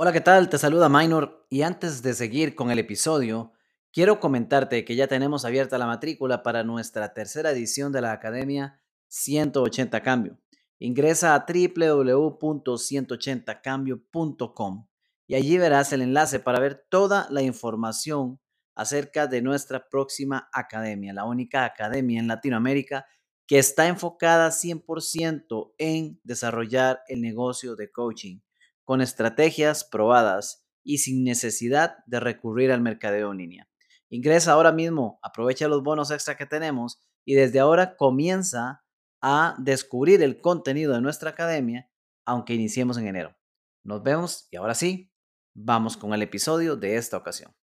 Hola, ¿qué tal? Te saluda Minor y antes de seguir con el episodio, quiero comentarte que ya tenemos abierta la matrícula para nuestra tercera edición de la Academia 180 Cambio. Ingresa a www.180cambio.com y allí verás el enlace para ver toda la información acerca de nuestra próxima academia, la única academia en Latinoamérica que está enfocada 100% en desarrollar el negocio de coaching con estrategias probadas y sin necesidad de recurrir al mercadeo en línea. Ingresa ahora mismo, aprovecha los bonos extra que tenemos y desde ahora comienza a descubrir el contenido de nuestra academia, aunque iniciemos en enero. Nos vemos y ahora sí, vamos con el episodio de esta ocasión.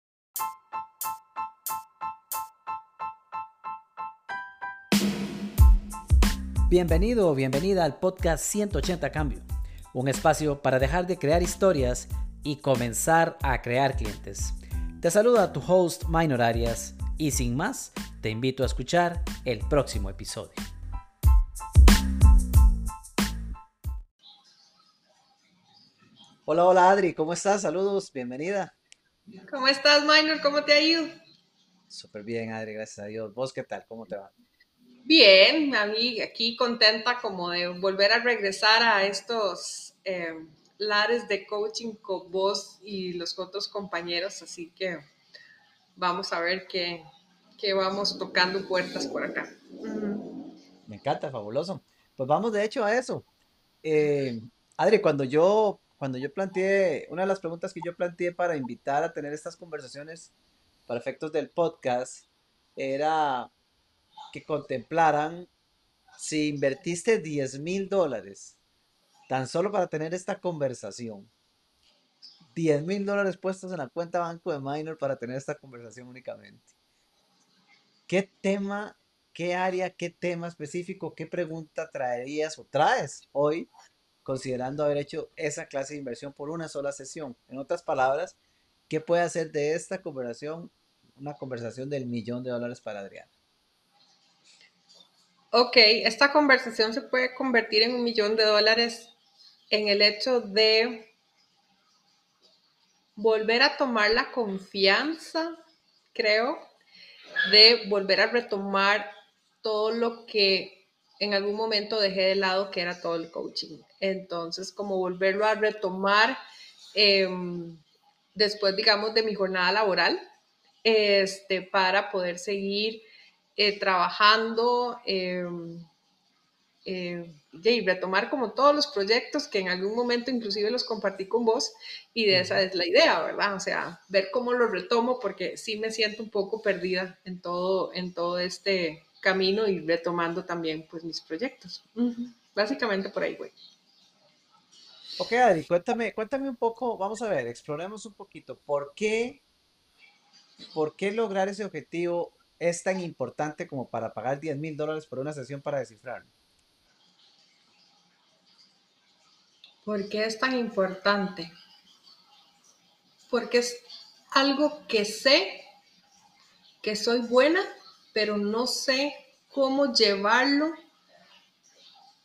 Bienvenido o bienvenida al podcast 180 Cambio un espacio para dejar de crear historias y comenzar a crear clientes. Te saluda tu host Minor Arias y sin más, te invito a escuchar el próximo episodio. Hola, hola Adri, ¿cómo estás? Saludos, bienvenida. ¿Cómo estás, Minor? ¿Cómo te ha ido? Súper bien, Adri, gracias a Dios. ¿Vos qué tal? ¿Cómo te va? Bien, a mí aquí contenta como de volver a regresar a estos eh, lares de coaching con vos y los otros compañeros, así que vamos a ver qué, vamos tocando puertas por acá. Me encanta, fabuloso. Pues vamos de hecho a eso. Eh, Adri, cuando yo, cuando yo planteé, una de las preguntas que yo planteé para invitar a tener estas conversaciones para efectos del podcast era que contemplaran si invertiste 10 mil dólares tan solo para tener esta conversación. 10 mil dólares puestos en la cuenta banco de Minor para tener esta conversación únicamente. ¿Qué tema, qué área, qué tema específico, qué pregunta traerías o traes hoy considerando haber hecho esa clase de inversión por una sola sesión? En otras palabras, ¿qué puede hacer de esta conversación una conversación del millón de dólares para Adrián? Ok, esta conversación se puede convertir en un millón de dólares en el hecho de volver a tomar la confianza, creo, de volver a retomar todo lo que en algún momento dejé de lado, que era todo el coaching. Entonces, como volverlo a retomar em, después, digamos, de mi jornada laboral, este, para poder seguir eh, trabajando em, eh, y retomar como todos los proyectos que en algún momento inclusive los compartí con vos y de esa es la idea, ¿verdad? O sea, ver cómo lo retomo porque sí me siento un poco perdida en todo, en todo este camino y retomando también pues mis proyectos. Básicamente por ahí, güey. Ok, Adri, cuéntame, cuéntame un poco, vamos a ver, exploremos un poquito, ¿por qué, por qué lograr ese objetivo es tan importante como para pagar 10 mil dólares por una sesión para descifrarlo? ¿Por qué es tan importante? Porque es algo que sé que soy buena, pero no sé cómo llevarlo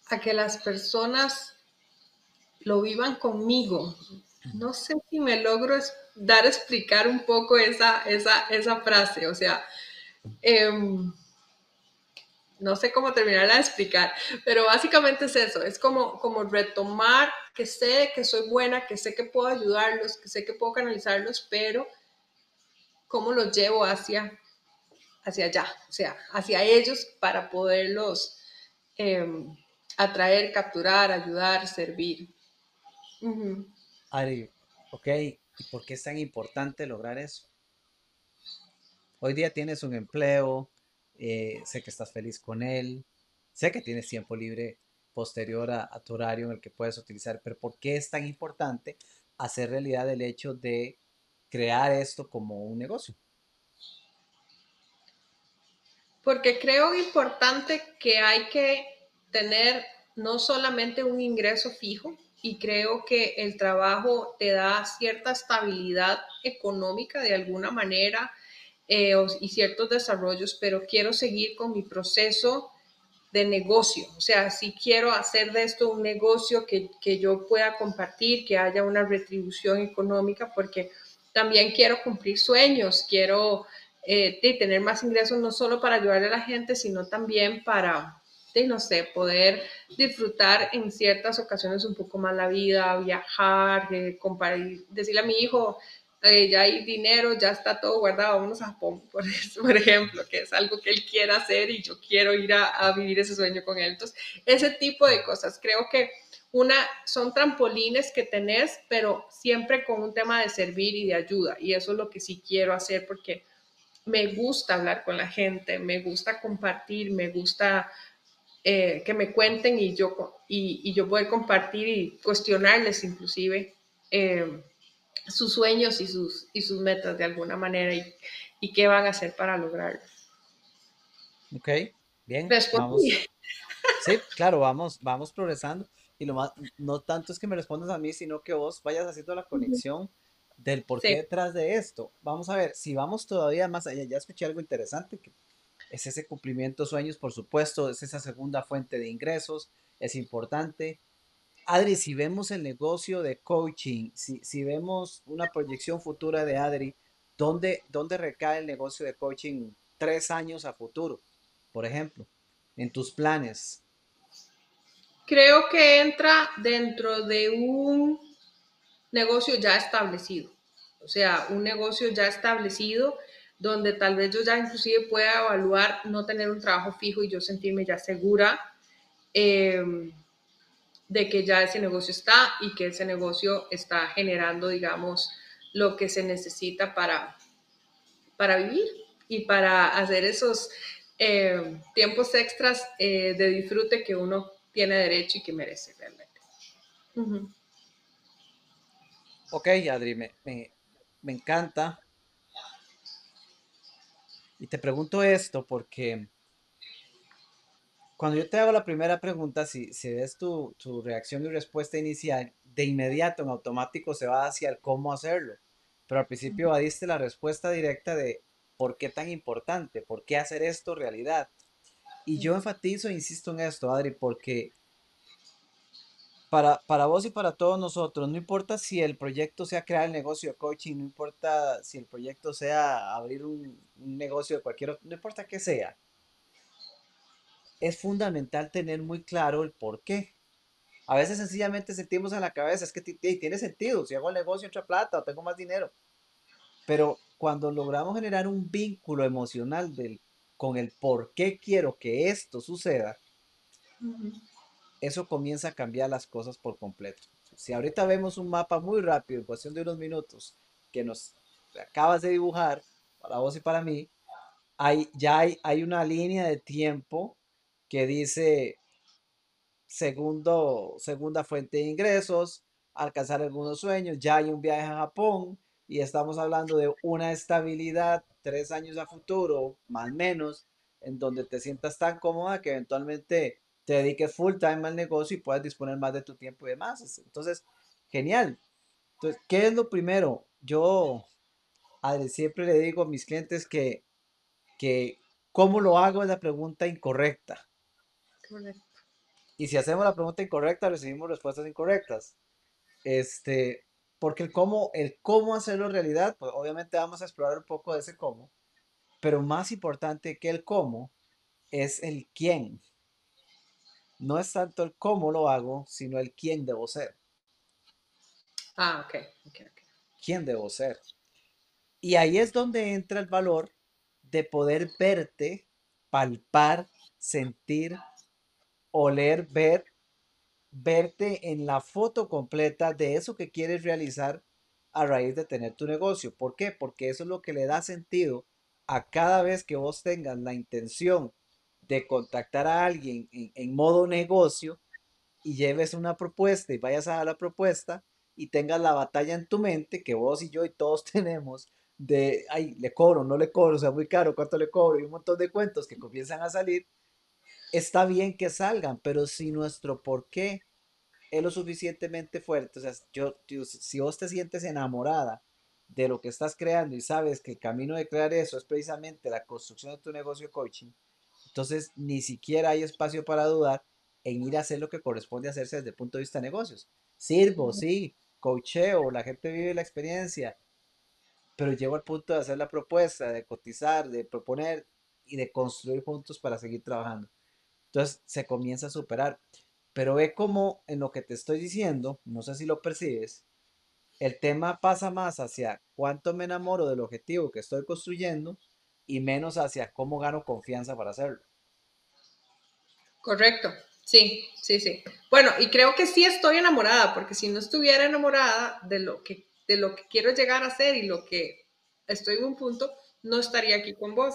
a que las personas lo vivan conmigo. No sé si me logro dar a explicar un poco esa, esa, esa frase. O sea, Em, no sé cómo terminarla de explicar, pero básicamente es eso, es como, como retomar que sé que soy buena, que sé que puedo ayudarlos, que sé que puedo canalizarlos, pero cómo los llevo hacia, hacia allá, o sea, hacia ellos para poderlos em, atraer, capturar, ayudar, servir. Ari, ok, ¿y por qué es tan importante lograr eso? Hoy día tienes un empleo, eh, sé que estás feliz con él, sé que tienes tiempo libre posterior a, tu horario en el que puedes utilizar, pero ¿por qué es tan importante hacer realidad el hecho de crear esto como un negocio? Porque creo importante que hay que tener no solamente un ingreso fijo, y creo que el trabajo te da cierta estabilidad económica de alguna manera, eh, y ciertos desarrollos, pero quiero seguir con mi proceso de negocio. O sea, si quiero hacer de esto un negocio que, que yo pueda compartir, que haya una retribución económica, porque también quiero cumplir sueños, quiero eh, tener más ingresos no solo para ayudar a la gente, sino también para, no sé, poder disfrutar en ciertas ocasiones un poco más la vida, viajar, eh, decirle a mi hijo, eh, ya hay dinero, ya está todo guardado, vámonos a por, por, ejemplo, que es algo que él quiera hacer y yo quiero ir a, a, vivir ese sueño con él. Entonces, ese tipo de cosas, creo que una, son trampolines que tenés, pero siempre con un tema de servir y de ayuda, y eso es lo que sí quiero hacer porque me gusta hablar con la gente, me gusta compartir, me gusta eh, que me cuenten y yo, y, y, yo poder compartir y cuestionarles inclusive. Eh, sus sueños y sus, y sus metas de alguna manera y, y qué van a hacer para lograrlo. Ok, bien. Vamos. Sí, claro, vamos, vamos progresando. Y lo más, no tanto es que me respondas a mí, sino que vos vayas haciendo la conexión del por qué detrás de esto. Vamos a ver, si vamos todavía más allá, ya escuché algo interesante, que es ese cumplimiento de sueños, por supuesto, es esa segunda fuente de ingresos, es importante, Adri, si vemos el negocio de coaching, si, si vemos una proyección futura de Adri, ¿dónde, ¿dónde recae el negocio de coaching tres años a futuro, por ejemplo, en tus planes? Creo que entra dentro de un negocio ya establecido, o sea, un negocio ya establecido donde tal vez yo ya inclusive pueda evaluar no tener un trabajo fijo y yo sentirme ya segura. Eh, de que ya ese negocio está y que ese negocio está generando, digamos, lo que se necesita para, para vivir y para hacer esos eh, tiempos extras eh, de disfrute que uno tiene derecho y que merece realmente. Ok, Adri, me, me encanta. Y te pregunto esto porque cuando yo te hago la primera pregunta, si, si ves tu, tu, reacción y respuesta inicial, de inmediato en automático se va hacia el cómo hacerlo. Pero al principio diste la respuesta directa de por qué tan importante, por qué hacer esto realidad. Y yo enfatizo e insisto en esto, Adri, porque para, para vos y para todos nosotros, no importa si el proyecto sea crear el negocio de coaching, no importa si el proyecto sea abrir un, un negocio de cualquier otro, no importa qué sea es fundamental tener muy claro el por qué. A veces sencillamente sentimos en la cabeza, es que tiene sentido, si hago el negocio entra plata o tengo más dinero. Pero cuando logramos generar un vínculo emocional del, con el por qué quiero que esto suceda, eso comienza a cambiar las cosas por completo. Si ahorita vemos un mapa muy rápido, en cuestión de unos minutos, que nos acabas de dibujar, para vos y para mí, hay, ya hay, hay una línea de tiempo que dice segundo, segunda fuente de ingresos, alcanzar algunos sueños, ya hay un viaje a Japón y estamos hablando de una estabilidad tres años a futuro, más menos, en donde te sientas tan cómoda que eventualmente te dediques full time al negocio y puedas disponer más de tu tiempo y demás. Entonces, genial. Entonces, ¿qué es lo primero? Yo siempre le digo a mis clientes que, que cómo lo hago es la pregunta incorrecta. Y si hacemos la pregunta incorrecta, recibimos respuestas incorrectas. Este, porque el cómo, el cómo hacerlo realidad, pues obviamente vamos a explorar un poco de ese cómo, pero más importante que el cómo es el quién. No es tanto el cómo lo hago, sino el quién debo ser. Ah, ok, ok, ok. ¿Quién debo ser? Y ahí es donde entra el valor de poder verte, palpar, sentir, oler, ver, verte en la foto completa de eso que quieres realizar a raíz de tener tu negocio. ¿Por qué? Porque eso es lo que le da sentido a cada vez que vos tengas la intención de contactar a alguien en, modo negocio y lleves una propuesta y vayas a dar la propuesta y tengas la batalla en tu mente que vos y yo y todos tenemos de, ay, le cobro, no le cobro, o sea, muy caro, cuánto le cobro y un montón de cuentos que comienzan a salir está bien que salgan, pero si nuestro por qué es lo suficientemente fuerte, o sea, yo, si vos te sientes enamorada de lo que estás creando y sabes que el camino de crear eso es precisamente la construcción de tu negocio coaching, Entonces, ni siquiera hay espacio para dudar en ir a hacer lo que corresponde hacerse desde el punto de vista de negocios. Sirvo, sí, coacheo, la gente vive la experiencia, pero llego al punto de hacer la propuesta, de cotizar, de proponer y de construir juntos para seguir trabajando. Entonces se comienza a superar. Pero ve como en lo que te estoy diciendo, no sé si lo percibes, el tema pasa más hacia cuánto me enamoro del objetivo que estoy construyendo y menos hacia cómo gano confianza para hacerlo. Correcto, sí, sí, sí. Bueno, y creo que sí estoy enamorada, porque si no estuviera enamorada de lo que, de lo que quiero llegar a ser y lo que estoy en un punto, no estaría aquí con vos,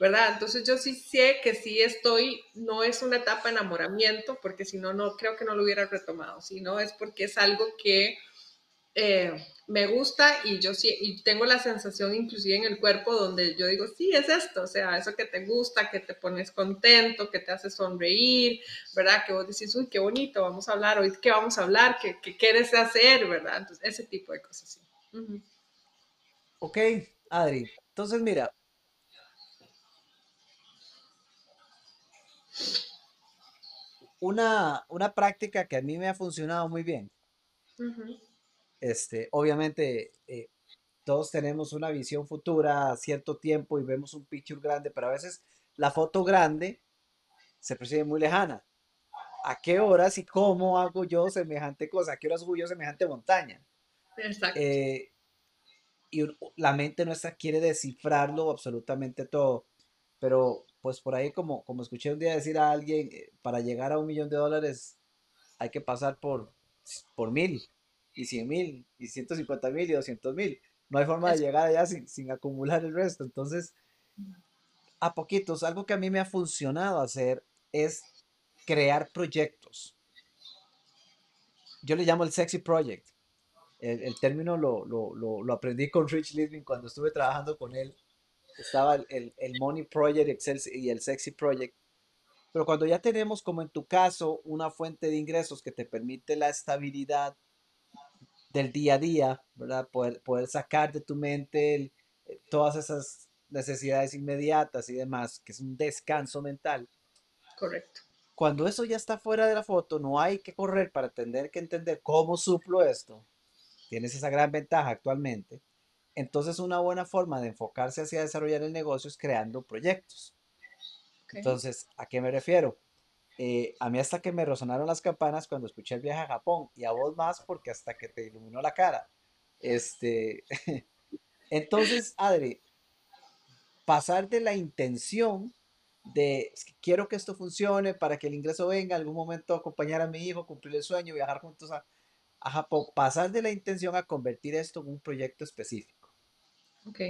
¿verdad? Entonces yo sí sé que sí estoy, no es una etapa de enamoramiento, porque si no, no creo que no lo hubiera retomado, sino es porque es algo que eh, me gusta y yo sí, y tengo la sensación inclusive en el cuerpo donde yo digo, sí, es esto, o sea, eso que te gusta, que te pones contento, que te hace sonreír, ¿verdad? Que vos decís, uy, qué bonito, vamos a hablar, hoy qué vamos a hablar, qué, qué quieres hacer, ¿verdad? Entonces, ese tipo de cosas, sí. Ok, Adri, entonces mira. Una, una práctica que a mí me ha funcionado muy bien. Este, obviamente, eh, todos tenemos una visión futura a cierto tiempo y vemos un picture grande, pero a veces la foto grande se percibe muy lejana. ¿A qué horas y cómo hago yo semejante cosa? ¿A qué horas subo yo semejante montaña? Exacto. Eh, y la mente nuestra quiere descifrarlo absolutamente todo. Pero pues por ahí como, como escuché un día decir a alguien, eh, para llegar a un millón de dólares hay que pasar por, por mil y cien mil y ciento cincuenta mil y doscientos mil. No hay forma de llegar allá sin, sin acumular el resto. Entonces, a poquitos, algo que a mí me ha funcionado hacer es crear proyectos. Yo le llamo el sexy project el, término lo, lo, lo, aprendí con Rich Living cuando estuve trabajando con él. Estaba el, el, Money Project y el Sexy Project. Pero cuando ya tenemos, como en tu caso, una fuente de ingresos que te permite la estabilidad del día a día, ¿verdad? Poder, poder sacar de tu mente eh, todas esas necesidades inmediatas y demás, que es un descanso mental. Correcto. Cuando eso ya está fuera de la foto, no hay que correr para tener que entender cómo suplo esto, tienes esa gran ventaja actualmente, entonces una buena forma de enfocarse hacia desarrollar el negocio es creando proyectos. Entonces, ¿a qué me refiero? Eh, a mí hasta que me resonaron las campanas cuando escuché el viaje a Japón y a vos más porque hasta que te iluminó la cara. Este, entonces, Adri, pasar de la intención de quiero que esto funcione para que el ingreso venga, algún momento acompañar a mi hijo, cumplir el sueño, viajar juntos a, a Japón, pasar de la intención a convertir esto en un proyecto específico. Ok.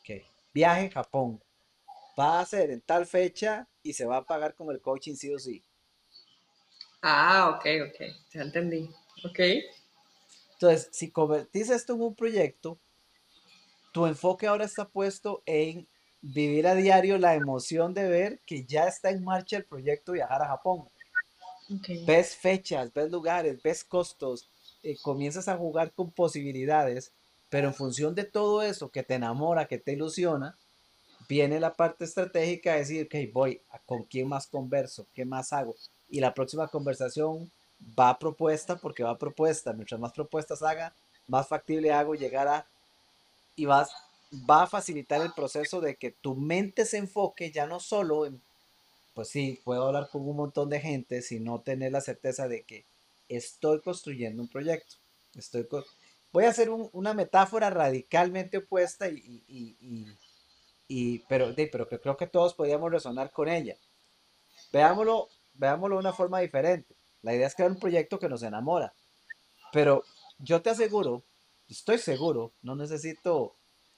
Ok. Viaje a Japón. Va a ser en tal fecha y se va a pagar con el coaching sí o sí. Ah, ok, ok. Ya entendí. Ok. Entonces, si convertís esto en un proyecto, tu enfoque ahora está puesto en vivir a diario la emoción de ver que ya está en marcha el proyecto viajar a Japón. Ves fechas, ves lugares, ves costos, eh, comienzas a jugar con posibilidades, pero en función de todo eso que te enamora, que te ilusiona, viene la parte estratégica de decir, ok, voy, ¿con quién más converso? ¿Qué más hago? Y la próxima conversación va a propuesta porque va a propuesta. Mientras más propuestas haga, más factible hago llegar a... Y vas, va a facilitar el proceso de que tu mente se enfoque ya no solo en pues sí, puedo hablar con un montón de gente sin no tener la certeza de que estoy construyendo un proyecto. Estoy Voy a hacer una metáfora radicalmente opuesta, y, pero, pero creo que todos podríamos resonar con ella. Veámoslo, veámoslo de una forma diferente. La idea es crear un proyecto que nos enamora. Pero yo te aseguro, estoy seguro, no necesito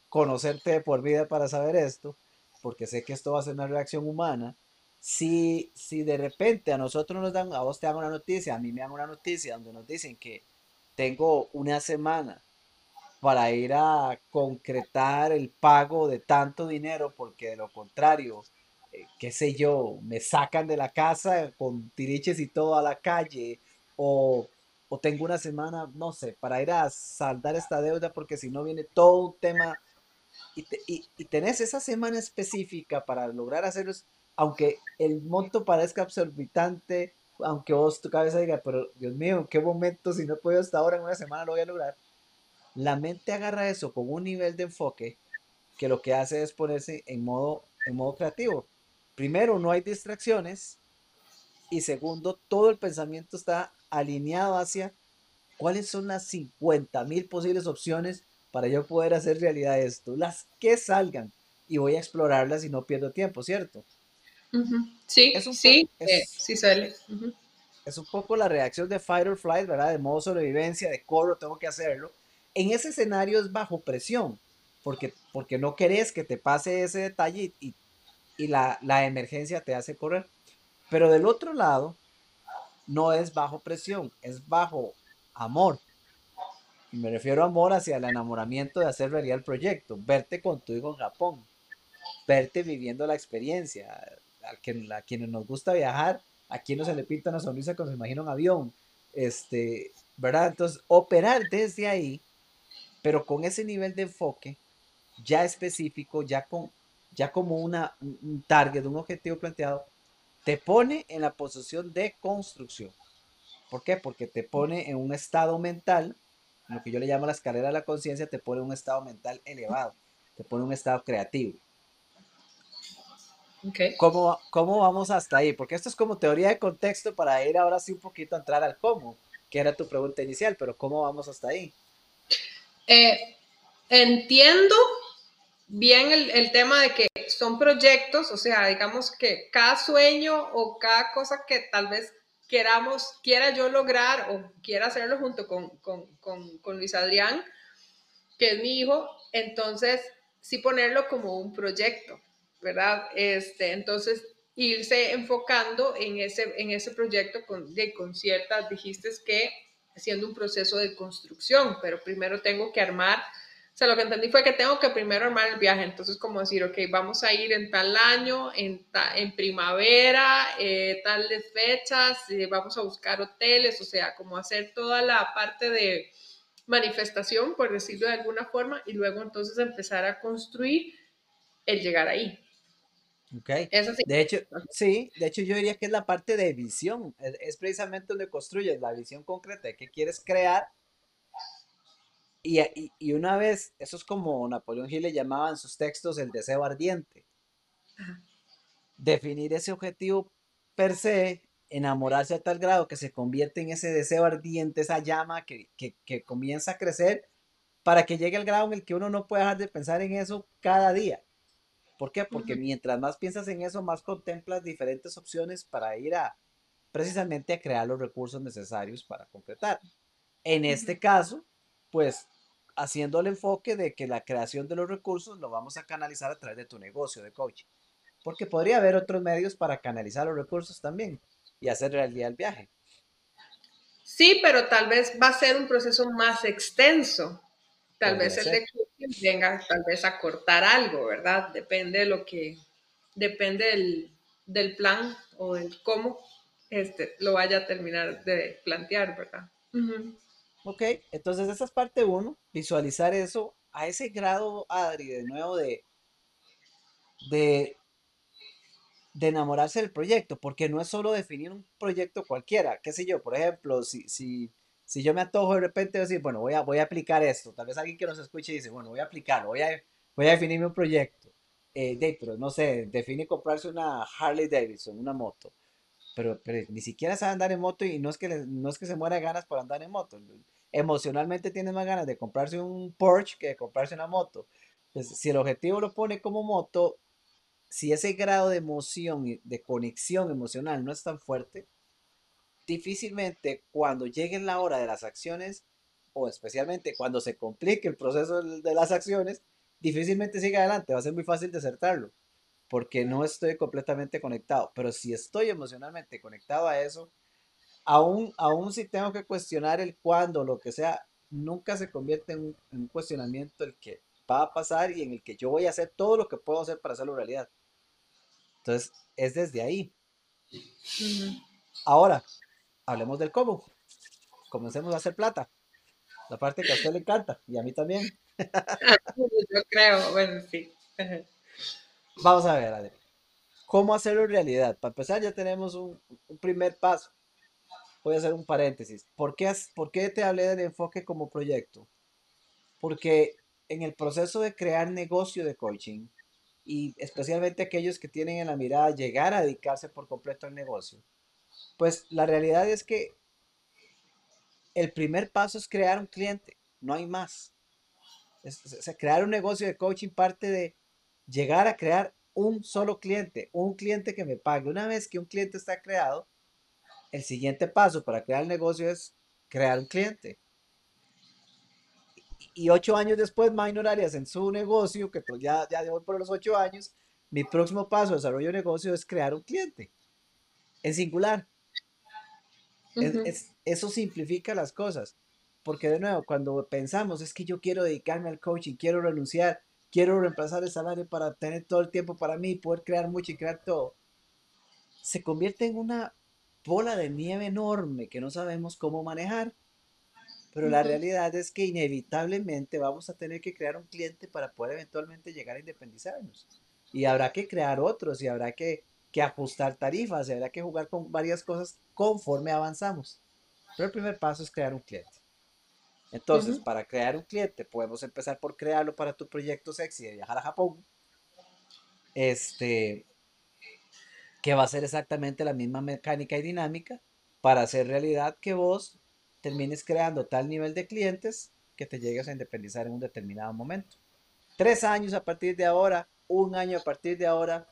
conocerte por vida para saber esto, porque sé que esto va a ser una reacción humana si, si de repente a nosotros nos dan, a vos te dan una noticia, a mí me dan una noticia donde nos dicen que tengo una semana para ir a concretar el pago de tanto dinero, porque de lo contrario, eh, qué sé yo, me sacan de la casa con tiriches y todo a la calle, o, o tengo una semana, no sé, para ir a saldar esta deuda, porque si no viene todo un tema, y, y, y tenés esa semana específica para lograr hacerlo aunque el monto parezca absorbitante, aunque vos tu cabeza diga, pero Dios mío, ¿qué momento si no he podido hasta ahora en una semana lo voy a lograr? La mente agarra eso con un nivel de enfoque que lo que hace es ponerse en modo, en modo creativo. Primero, no hay distracciones y segundo, todo el pensamiento está alineado hacia cuáles son las 50 mil posibles opciones para yo poder hacer realidad esto, las que salgan y voy a explorarlas y no pierdo tiempo, ¿cierto? Sí, sí, eh, sí sale. Es un poco la reacción de fight or flight, ¿verdad? De modo sobrevivencia, de corro, tengo que hacerlo. En ese escenario es bajo presión, porque, porque no querés que te pase ese detalle y, y la, la emergencia te hace correr. Pero del otro lado, no es bajo presión, es bajo amor. Y me refiero a amor hacia el enamoramiento de hacer realidad el proyecto, verte con tu hijo en Japón, verte viviendo la experiencia, a, quien, a quienes nos gusta viajar, a quienes se le pinta una sonrisa cuando se imagina un avión, este, ¿verdad? Entonces, operar desde ahí, pero con ese nivel de enfoque ya específico, ya, con, ya como una, un target, un objetivo planteado, te pone en la posición de construcción. ¿Por qué? Porque te pone en un estado mental, lo que yo le llamo la escalera de la conciencia, te pone en un estado mental elevado, te pone en un estado creativo. Okay. ¿Cómo, ¿Cómo vamos hasta ahí? Porque esto es como teoría de contexto para ir ahora sí un poquito a entrar al cómo, que era tu pregunta inicial, pero ¿cómo vamos hasta ahí? Eh, entiendo bien el, tema de que son proyectos, o sea, digamos que cada sueño o cada cosa que tal vez queramos, quiera yo lograr o quiera hacerlo junto con, con, Luis Adrián, que es mi hijo, entonces sí ponerlo como un proyecto, ¿verdad? Este, entonces irse enfocando en ese, en ese proyecto con, de, con ciertas, dijiste que haciendo un proceso de construcción, pero primero tengo que armar o sea, lo que entendí fue que tengo que primero armar el viaje, entonces como decir, ok, vamos a ir en tal año, en, en primavera, eh, tales fechas, eh, vamos a buscar hoteles, o sea, como hacer toda la parte de manifestación, por decirlo de alguna forma, y luego entonces empezar a construir el llegar ahí. Ok. De hecho, sí, de hecho yo diría que es la parte de visión, es, es precisamente donde construyes la visión concreta de qué quieres crear y, una vez, eso es como Napoleón Hill le llamaba en sus textos el deseo ardiente. Definir ese objetivo per se, enamorarse a tal grado que se convierte en ese deseo ardiente, esa llama que, comienza a crecer para que llegue al grado en el que uno no puede dejar de pensar en eso cada día. ¿Por qué? Porque mientras más piensas en eso, más contemplas diferentes opciones para ir a precisamente a crear los recursos necesarios para completar. En este caso, pues haciendo el enfoque de que la creación de los recursos lo vamos a canalizar a través de tu negocio de coaching. Porque podría haber otros medios para canalizar los recursos también y hacer realidad el viaje. Sí, pero tal vez va a ser un proceso más extenso. Tal vez el de coaching venga tal vez a cortar algo, ¿verdad? Depende de lo que, depende del, plan o del cómo este, lo vaya a terminar de plantear, ¿verdad? Ok, entonces esa es parte uno, visualizar eso a ese grado, Adri, de nuevo de, de, de enamorarse del proyecto, porque no es solo definir un proyecto cualquiera, qué sé yo, por ejemplo, si, si, si yo me atojo de repente decir, bueno, voy a, voy a aplicar esto, tal vez alguien que nos escuche dice, bueno, voy a aplicarlo, voy a, voy a definirme un proyecto, eh, de, pero no sé, define comprarse una Harley Davidson, una moto, pero, pero ni siquiera sabe andar en moto y no es que, no es que se muera de ganas por andar en moto. Emocionalmente tiene más ganas de comprarse un Porsche que de comprarse una moto. Entonces, si el objetivo lo pone como moto, si ese grado de emoción de conexión emocional no es tan fuerte, difícilmente cuando llegue la hora de las acciones, o especialmente cuando se complique el proceso de las acciones, difícilmente sigue adelante, va a ser muy fácil desertarlo porque no estoy completamente conectado. Pero si estoy emocionalmente conectado a eso, aún, aún si tengo que cuestionar el cuándo, lo que sea, nunca se convierte en un, cuestionamiento el que va a pasar y en el que yo voy a hacer todo lo que puedo hacer para hacerlo realidad. Entonces, es desde ahí. Ahora, hablemos del cómo. Comencemos a hacer plata. La parte que a usted le encanta y a mí también. Yo creo, bueno, sí. Vamos a ver, Adri. ¿cómo hacerlo en realidad? Para empezar, ya tenemos un, un primer paso. Voy a hacer un paréntesis. ¿Por qué, ¿Por qué te hablé del enfoque como proyecto? Porque en el proceso de crear negocio de coaching, y especialmente aquellos que tienen en la mirada llegar a dedicarse por completo al negocio, pues la realidad es que el primer paso es crear un cliente, no hay más. crear un negocio de coaching parte de llegar a crear un solo cliente, un cliente que me pague. Una vez que un cliente está creado, el siguiente paso para crear el negocio es crear un cliente. Y ocho años después, Minor Arias en su negocio, que pues ya, ya por los ocho años, mi próximo paso de desarrollo de negocio es crear un cliente en singular. eso simplifica las cosas. Porque de nuevo, cuando pensamos, es que yo quiero dedicarme al coaching, quiero renunciar, quiero reemplazar el salario para tener todo el tiempo para mí, poder crear mucho y crear todo, se convierte en una bola de nieve enorme que no sabemos cómo manejar. Pero la realidad es que inevitablemente vamos a tener que crear un cliente para poder eventualmente llegar a independizarnos. Y habrá que crear otros y habrá que, que ajustar tarifas habrá que jugar con varias cosas conforme avanzamos. Pero el primer paso es crear un cliente. Entonces, para crear un cliente, podemos empezar por crearlo para tu proyecto sexy de viajar a Japón. Este, que va a ser exactamente la misma mecánica y dinámica para hacer realidad que vos termines creando tal nivel de clientes que te llegues a independizar en un determinado momento. Tres años a partir de ahora, un año a partir de ahora,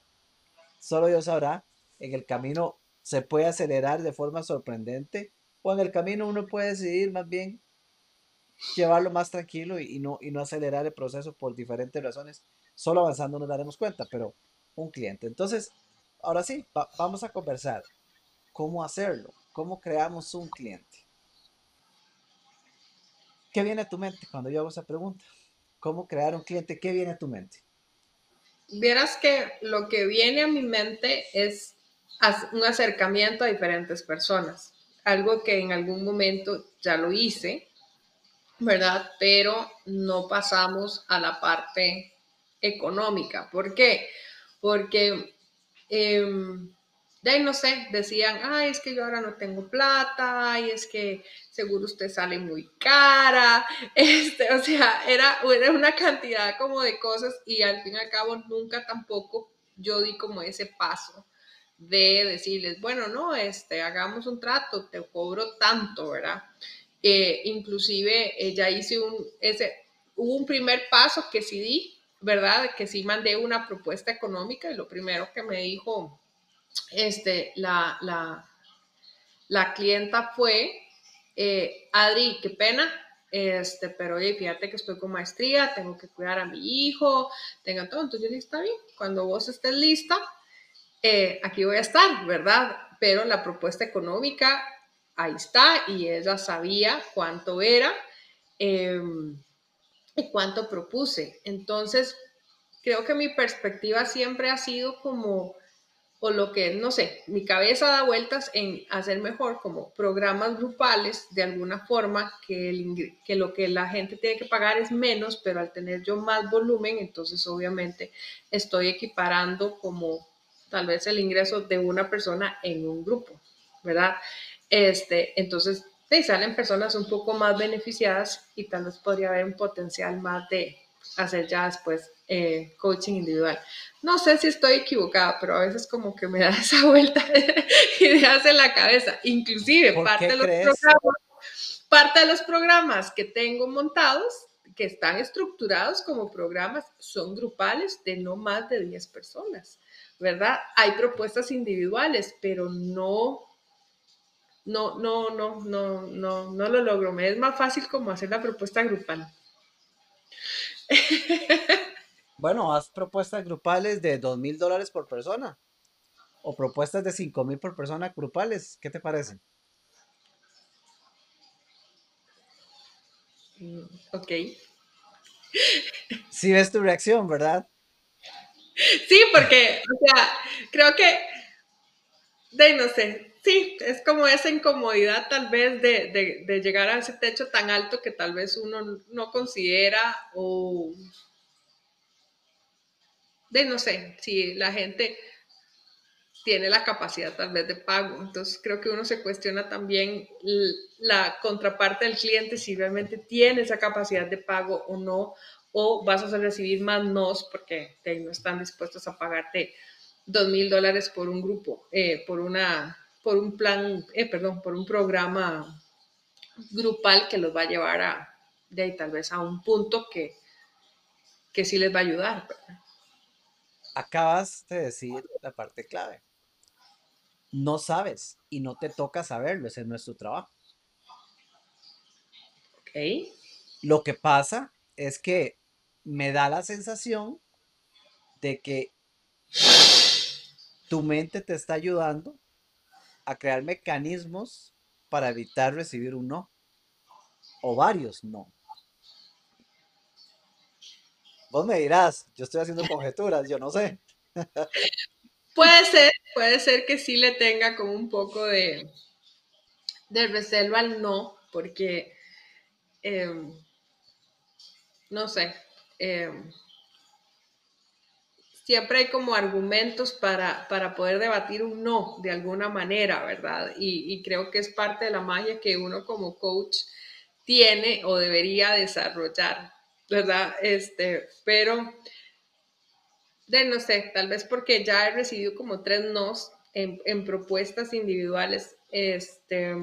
solo Dios sabrá. En el camino se puede acelerar de forma sorprendente o en el camino uno puede decidir más bien llevarlo más tranquilo y, no, y no acelerar el proceso por diferentes razones. Solo avanzando nos daremos cuenta, pero un cliente. Entonces, ahora sí, vamos a conversar. ¿Cómo hacerlo? ¿Cómo creamos un cliente? ¿Qué viene a tu mente cuando yo hago esa pregunta? ¿Cómo crear un cliente? ¿Qué viene a tu mente? Vieras que lo que viene a mi mente es un acercamiento a diferentes personas. Algo que en algún momento ya lo hice, ¿verdad? Pero no pasamos a la parte económica. ¿Por qué? Porque em, de ahí no sé, decían, ay, es que yo ahora no tengo plata, y es que seguro usted sale muy cara, este, o sea, era, era una cantidad como de cosas y al fin y al cabo nunca tampoco yo di como ese paso de decirles, bueno, no, este, hagamos un trato, te cobro tanto, ¿verdad? Eh, inclusive eh, ya hice un, ese, hubo un primer paso que sí di, ¿verdad? Que sí mandé una propuesta económica y lo primero que me dijo este, la, la, la clienta fue, eh, Adri, qué pena, este, pero oye, fíjate que estoy con maestría, tengo que cuidar a mi hijo, tengo todo, entonces yo dije, está bien, cuando vos estés lista, eh, aquí voy a estar, ¿verdad? Pero la propuesta económica, ahí está, y ella sabía cuánto era em, y cuánto propuse. Entonces, creo que mi perspectiva siempre ha sido como o lo que, no sé, mi cabeza da vueltas en hacer mejor como programas grupales de alguna forma que, lo que la gente tiene que pagar es menos, pero al tener yo más volumen, entonces obviamente estoy equiparando como tal vez el ingreso de una persona en un grupo, ¿verdad? Este, entonces, salen personas un poco más beneficiadas y tal vez podría haber un potencial más de hacer ya después eh, coaching individual. No sé si estoy equivocada, pero a veces como que me da esa vuelta ideas en la cabeza. Inclusive parte de, los programas, parte de los programas que tengo montados, que están estructurados como programas, son grupales de no más de 10 personas, ¿verdad? Hay propuestas individuales, pero no no, no, no, no, no, no lo logro. Me es más fácil como hacer la propuesta grupal. Bueno, haz propuestas grupales de dos mil dólares por persona o propuestas de cinco mil por persona grupales. ¿Qué te parece? Mm, ok. Sí ves tu reacción, ¿verdad? Sí, porque, o sea, creo que, de no sé, sí, es como esa incomodidad tal vez de, de llegar a ese techo tan alto que tal vez uno no considera o de no sé, si la gente tiene la capacidad tal vez de pago. Entonces creo que uno se cuestiona también la contraparte del cliente si realmente tiene esa capacidad de pago o no, o vas a recibir más nos porque no están dispuestos a pagarte dos mil dólares por un grupo, eh, por una, por un plan, eh, perdón, por un programa grupal que los va a llevar a, de ahí, tal vez a un punto que, que sí les va a ayudar. Acabas de decir la parte clave. No sabes y no te toca saberlo, ese no es tu trabajo. Ok. Lo que pasa es que me da la sensación de que tu mente te está ayudando a crear mecanismos para evitar recibir un no o varios no. Vos me dirás, yo estoy haciendo conjeturas, yo no sé. Puede ser, puede ser que sí le tenga como un poco de, de reserva al no, porque em, no sé, em, siempre hay como argumentos para, para, poder debatir un no de alguna manera, ¿verdad? Y, creo que es parte de la magia que uno como coach tiene o debería desarrollar, ¿verdad? Este, pero, de no sé, tal vez porque ya he recibido como tres nos en, en propuestas individuales, este,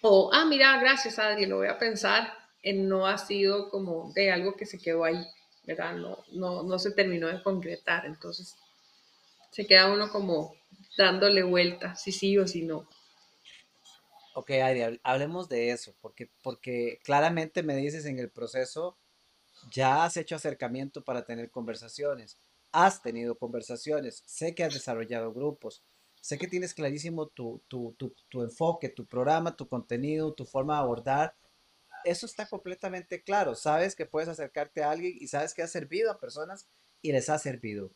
o, ah, mira, gracias Adri, lo voy a pensar, en no ha sido como de algo que se quedó ahí, ¿verdad? No, no, no se terminó de concretar, entonces se queda uno como dándole vuelta, si sí o si no. Ok, Adri, hablemos de eso, porque, porque claramente me dices en el proceso, ya has hecho acercamiento para tener conversaciones, has tenido conversaciones, sé que has desarrollado grupos, sé que tienes clarísimo tu, tu, tu, tu enfoque, tu programa, tu contenido, tu forma de abordar. Eso está completamente claro. Sabes que puedes acercarte a alguien y sabes que has servido a personas y les ha servido.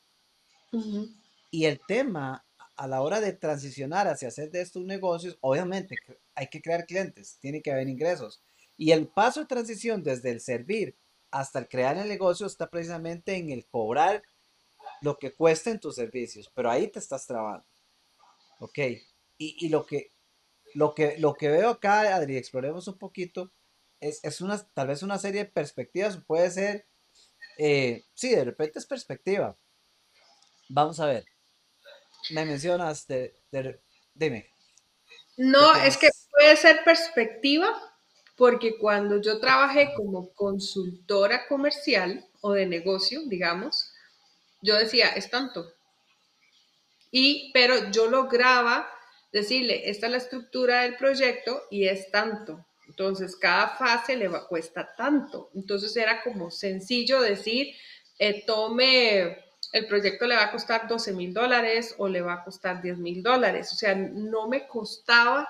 Y el tema a la hora de transicionar hacia hacer de estos negocios, obviamente hay que crear clientes, tiene que haber ingresos. Y el paso de transición desde el servir hasta el crear el negocio está precisamente en el cobrar lo que cuesta en tus servicios, pero ahí te estás trabando. Ok, y, lo, que, lo, que, lo que veo acá, Adri, exploremos un poquito, es, es una, tal vez una serie de perspectivas, puede ser, eh, sí, de repente es perspectiva. Vamos a ver, me mencionas de, dime. No, es que puede ser perspectiva, porque cuando yo trabajé como consultora comercial o de negocio, digamos, yo decía, es tanto. Y, pero yo lograba decirle, esta es la estructura del proyecto y es tanto. Entonces, cada fase le va, cuesta tanto. Entonces, era como sencillo decir, eh, tome el proyecto le va a costar 12 mil dólares o le va a costar 10 mil dólares. O sea, no me costaba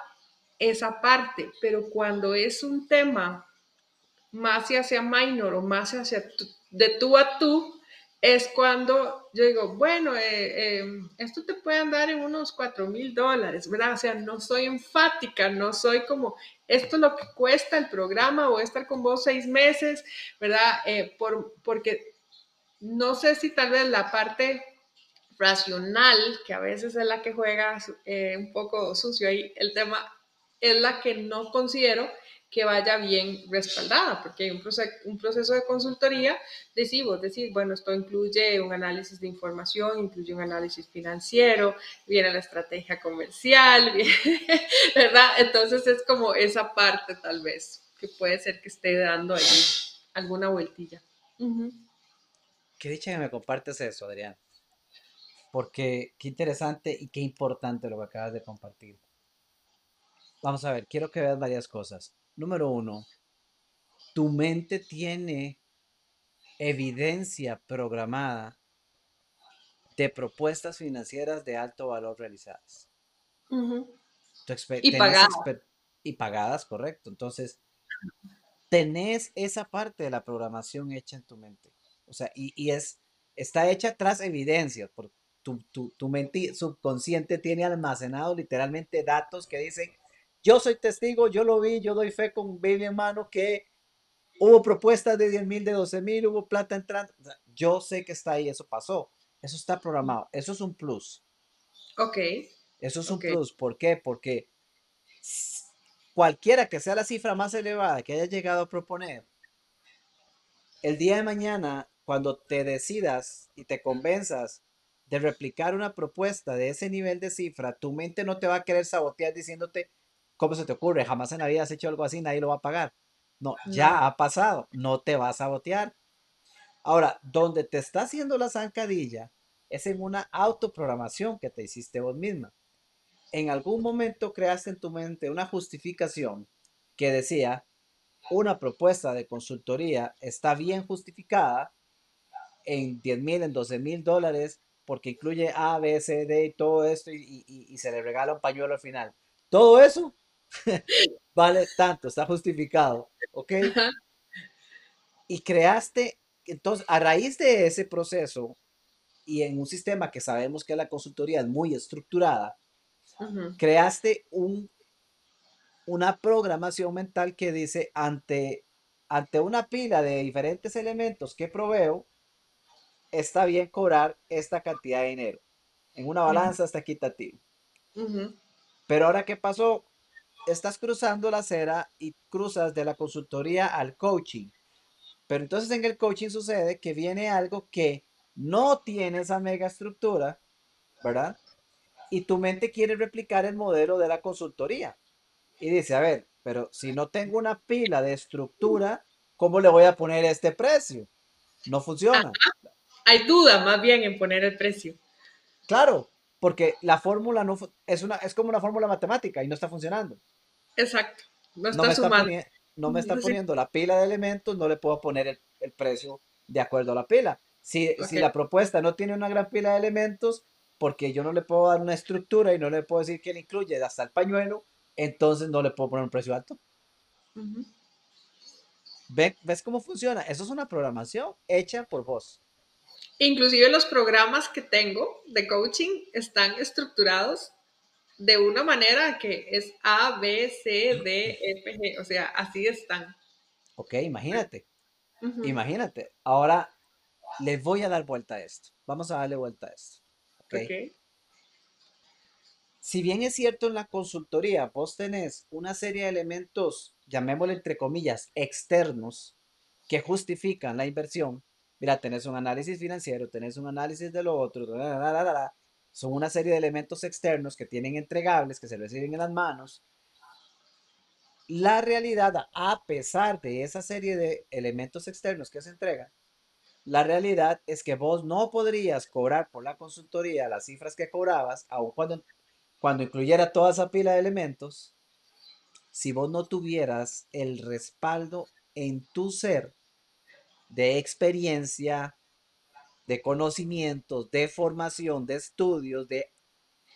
esa parte, pero cuando es un tema más hacia minor o más hacia de tú a tú, es cuando yo digo, bueno, eh, eh, esto te puede andar en unos 4 mil dólares, ¿verdad? O sea, no soy enfática, no soy como, esto es lo que cuesta el programa, voy a estar con vos seis meses, ¿verdad? Eh, por, porque no sé si tal vez la parte racional, que a veces es la que juega un poco sucio ahí, el tema es la que no considero que vaya bien respaldada, porque hay un proceso, un proceso de consultoría, decimos, decir, bueno, esto incluye un análisis de información, incluye un análisis financiero, viene la estrategia comercial, ¿verdad? Entonces es como esa parte tal vez, que puede ser que esté dando ahí alguna vueltilla. Qué dicha que me compartes eso, Adrián. Porque qué interesante y qué importante lo que acabas de compartir. Vamos a ver, quiero que veas varias cosas. Número uno, tu mente tiene evidencia programada de propuestas financieras de alto valor realizadas. y pagadas. Y pagadas, correcto. Entonces, tenés esa parte de la programación hecha en tu mente. O sea, y, es, está hecha tras evidencias, porque tu, mente subconsciente tiene almacenado literalmente datos que dicen, yo soy testigo, yo lo vi, yo doy fe con Biblia en mano que hubo propuestas de 10 mil, de 12 mil, hubo plata entrando. yo sé que está ahí, eso pasó, eso está programado, eso es un plus. Ok. Eso es un Ok. plus. ¿Por qué? Porque cualquiera que sea la cifra más elevada que hayas llegado a proponer, el día de mañana, cuando te decidas y te convenzas de replicar una propuesta de ese nivel de cifra, tu mente no te va a querer sabotear diciéndote, ¿cómo se te ocurre? Jamás en la vida has hecho algo así, nadie lo va a pagar. No, ya ha pasado, no te va a sabotear. Ahora, donde te está haciendo la zancadilla es en una autoprogramación que te hiciste vos misma. En algún momento creaste en tu mente una justificación que decía, una propuesta de consultoría está bien justificada en 10 mil, en 12 mil dólares, porque incluye A, B, C, D y todo esto y, y- y se le regala un pañuelo al final. Todo eso vale tanto, está justificado, ¿ok? Ajá. Y creaste, entonces, a raíz de ese proceso y en un sistema que sabemos que la consultoría es muy estructurada, creaste un, una programación mental que dice ante, ante una pila de diferentes elementos que proveo, está bien cobrar esta cantidad de dinero. En una balanza está equitativo. Pero ahora, ¿qué pasó? Estás cruzando la acera y cruzas de la consultoría al coaching. Pero entonces en el coaching sucede que viene algo que no tiene esa mega estructura, ¿verdad? Y tu mente quiere replicar el modelo de la consultoría. Y dice, a ver, pero si no tengo una pila de estructura, ¿cómo le voy a poner este precio? No funciona. Hay duda más bien en poner el precio. Claro, porque la fórmula no es una es como una fórmula matemática y no está funcionando. Exacto. No No está me está, sumando. poni- no me está Sí. poniendo la pila de elementos, no le puedo poner el, el precio de acuerdo a la pila. Si, si la propuesta no tiene una gran pila de elementos, porque yo no le puedo dar una estructura y no le puedo decir que le incluye hasta el pañuelo, entonces no le puedo poner un precio alto. Ujú. ¿Ve- ¿Ves cómo funciona? Eso es una programación hecha por vos. Inclusive los programas que tengo de coaching están estructurados de una manera que es A, B, C, D, F, G. O sea, así están. Ok, imagínate. Imagínate. Ahora les voy a dar vuelta a esto. Vamos a darle vuelta a esto. ¿ok? Ok. Si bien es cierto en la consultoría, vos tenés una serie de elementos, llamémosle entre comillas, externos, que justifican la inversión. Mira, tenés un análisis financiero, tenés un análisis de lo otro, son una serie de elementos externos que tienen entregables, que se reciben en las manos. La realidad, a pesar de esa serie de elementos externos que se entregan, la realidad es que vos no podrías cobrar por la consultoría las cifras que cobrabas, aun cuando, cuando incluyera toda esa pila de elementos, si vos no tuvieras el respaldo en tu ser de experiencia, de conocimientos, de formación, de estudios, de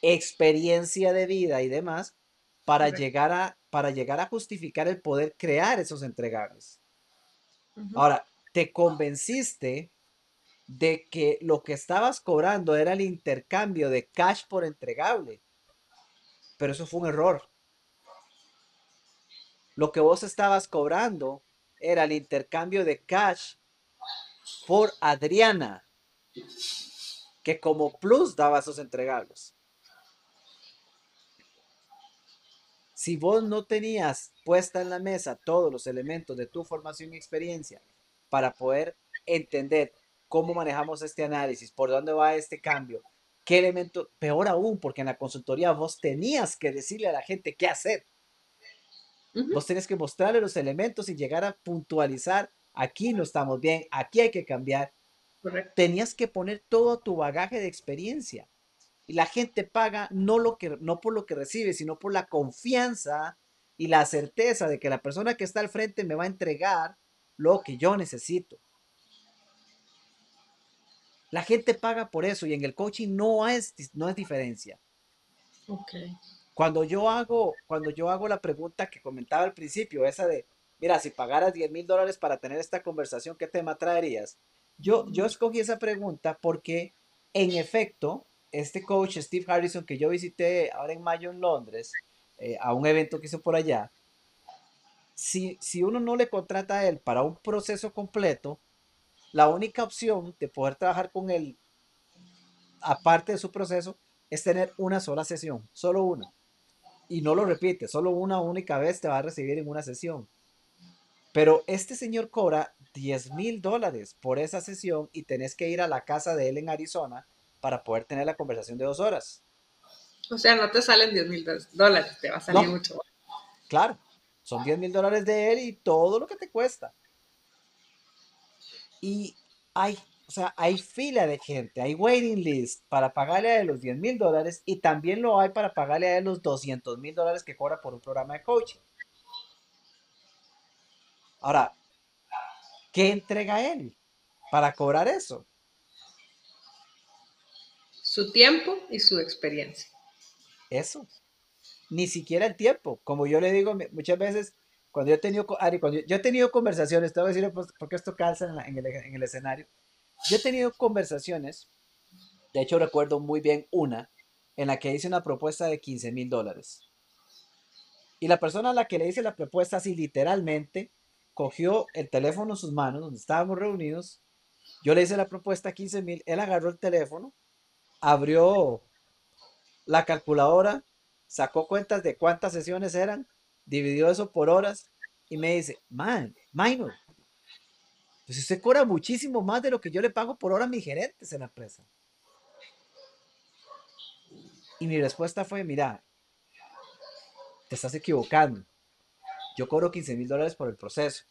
experiencia de vida y demás, para Correcto. llegar a, para llegar a justificar el poder crear esos entregables. Ahora, te convenciste de que lo que estabas cobrando era el intercambio de cash por entregable. Pero eso fue un error. Lo que vos estabas cobrando era el intercambio de cash por Adriana, que como plus daba esos entregables. Si vos no tenías puesta en la mesa todos los elementos de tu formación y experiencia para poder entender cómo manejamos este análisis, por dónde va este cambio, qué elemento, peor aún, porque en la consultoría vos tenías que decirle a la gente qué hacer. Vos tenés que mostrarle los elementos y llegar a puntualizar, aquí no estamos bien, aquí hay que cambiar. Correcto. Tenías que poner todo tu bagaje de experiencia. Y la gente paga no, lo que, no por lo que recibe, sino por la confianza y la certeza de que la persona que está al frente me va a entregar lo que yo necesito. La gente paga por eso y en el coaching no es, no es diferencia. Ok. Cuando yo hago, cuando yo hago la pregunta que comentaba al principio, esa de, mira, si pagaras 10 mil dólares para tener esta conversación, ¿qué tema traerías? Yo, yo escogí esa pregunta porque, en efecto, este coach Steve Harrison que yo visité ahora en mayo en Londres, eh, a un evento que hizo por allá, si, si uno no le contrata a él para un proceso completo, la única opción de poder trabajar con él, aparte de su proceso, es tener una sola sesión, solo una. Y no lo repite, solo una única vez te va a recibir en una sesión. Pero este señor cobra 10 mil dólares por esa sesión y tenés que ir a la casa de él en Arizona para poder tener la conversación de dos horas. O sea, no te salen 10 mil dólares, te va a salir mucho. Claro, son 10 mil dólares de él y todo lo que te cuesta. Y hay o sea, hay fila de gente, hay waiting list para pagarle a él los 10 mil dólares y también lo hay para pagarle a él los 200 mil dólares que cobra por un programa de coaching. Ahora, ¿qué entrega él para cobrar eso? Su tiempo y su experiencia. Eso. Ni siquiera el tiempo. Como yo le digo muchas veces, cuando yo he tenido, Ari, cuando yo, he tenido conversaciones, te voy a decir pues, porque esto calza en, el, en el escenario yo he tenido conversaciones, de hecho recuerdo muy bien una, en la que hice una propuesta de 15 mil dólares. Y la persona a la que le hice la propuesta, así literalmente, cogió el teléfono en sus manos, donde estábamos reunidos. Yo le hice la propuesta a 15 mil, él agarró el teléfono, abrió la calculadora, sacó cuentas de cuántas sesiones eran, dividió eso por horas y me dice, man, minor, pues usted cobra muchísimo más de lo que yo le pago por hora a mis gerentes en la empresa. Y mi respuesta fue, mira, te estás equivocando. Yo cobro 15 mil dólares por el proceso.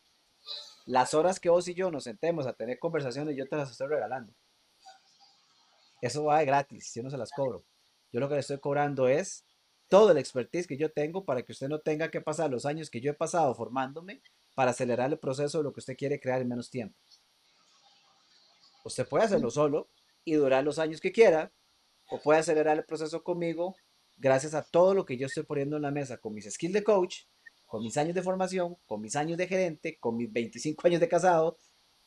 Las horas que vos y yo nos sentemos a tener conversaciones, yo te las estoy regalando. Eso va de gratis, yo no se las cobro. Yo lo que le estoy cobrando es todo el expertise que yo tengo para que usted no tenga que pasar los años que yo he pasado formándome para acelerar el proceso de lo que usted quiere crear en menos tiempo. Usted puede hacerlo solo y durar los años que quiera, o puede acelerar el proceso conmigo gracias a todo lo que yo estoy poniendo en la mesa con mis skills de coach, con mis años de formación, con mis años de gerente, con mis 25 años de casado,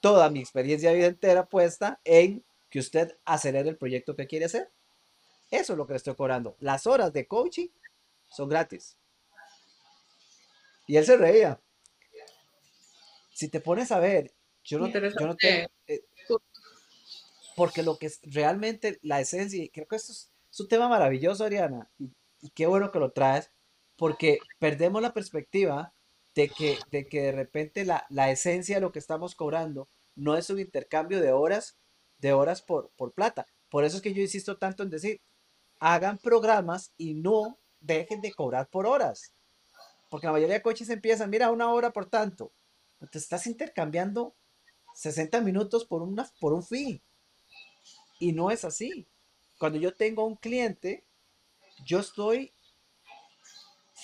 toda mi experiencia de vida entera puesta en que usted acelere el proyecto que quiere hacer. Eso es lo que le estoy cobrando. Las horas de coaching son gratis. Y él se reía si te pones a ver, yo no, yo no tengo... Eh, porque lo que es realmente la esencia, y creo que esto es, un tema maravilloso, Ariana, y, qué bueno que lo traes, porque perdemos la perspectiva de que de, que de repente la, la, esencia de lo que estamos cobrando no es un intercambio de horas, de horas por, por plata. Por eso es que yo insisto tanto en decir, hagan programas y no dejen de cobrar por horas. Porque la mayoría de coches empiezan, mira, una hora por tanto te estás intercambiando 60 minutos por, una, por un fee. Y no es así. Cuando yo tengo un cliente, yo estoy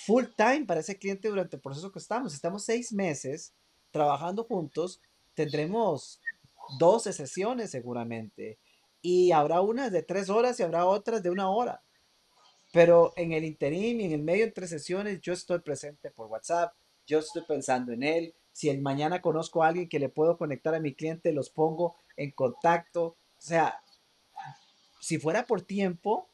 full time para ese cliente durante el proceso que estamos. Estamos seis meses trabajando juntos. Tendremos 12 sesiones seguramente. Y habrá unas de tres horas y habrá otras de una hora. Pero en el interín y en el medio entre sesiones, yo estoy presente por WhatsApp. Yo estoy pensando en él si el mañana conozco a alguien que le puedo conectar a mi cliente, los pongo en contacto. O sea, si fuera por tiempo,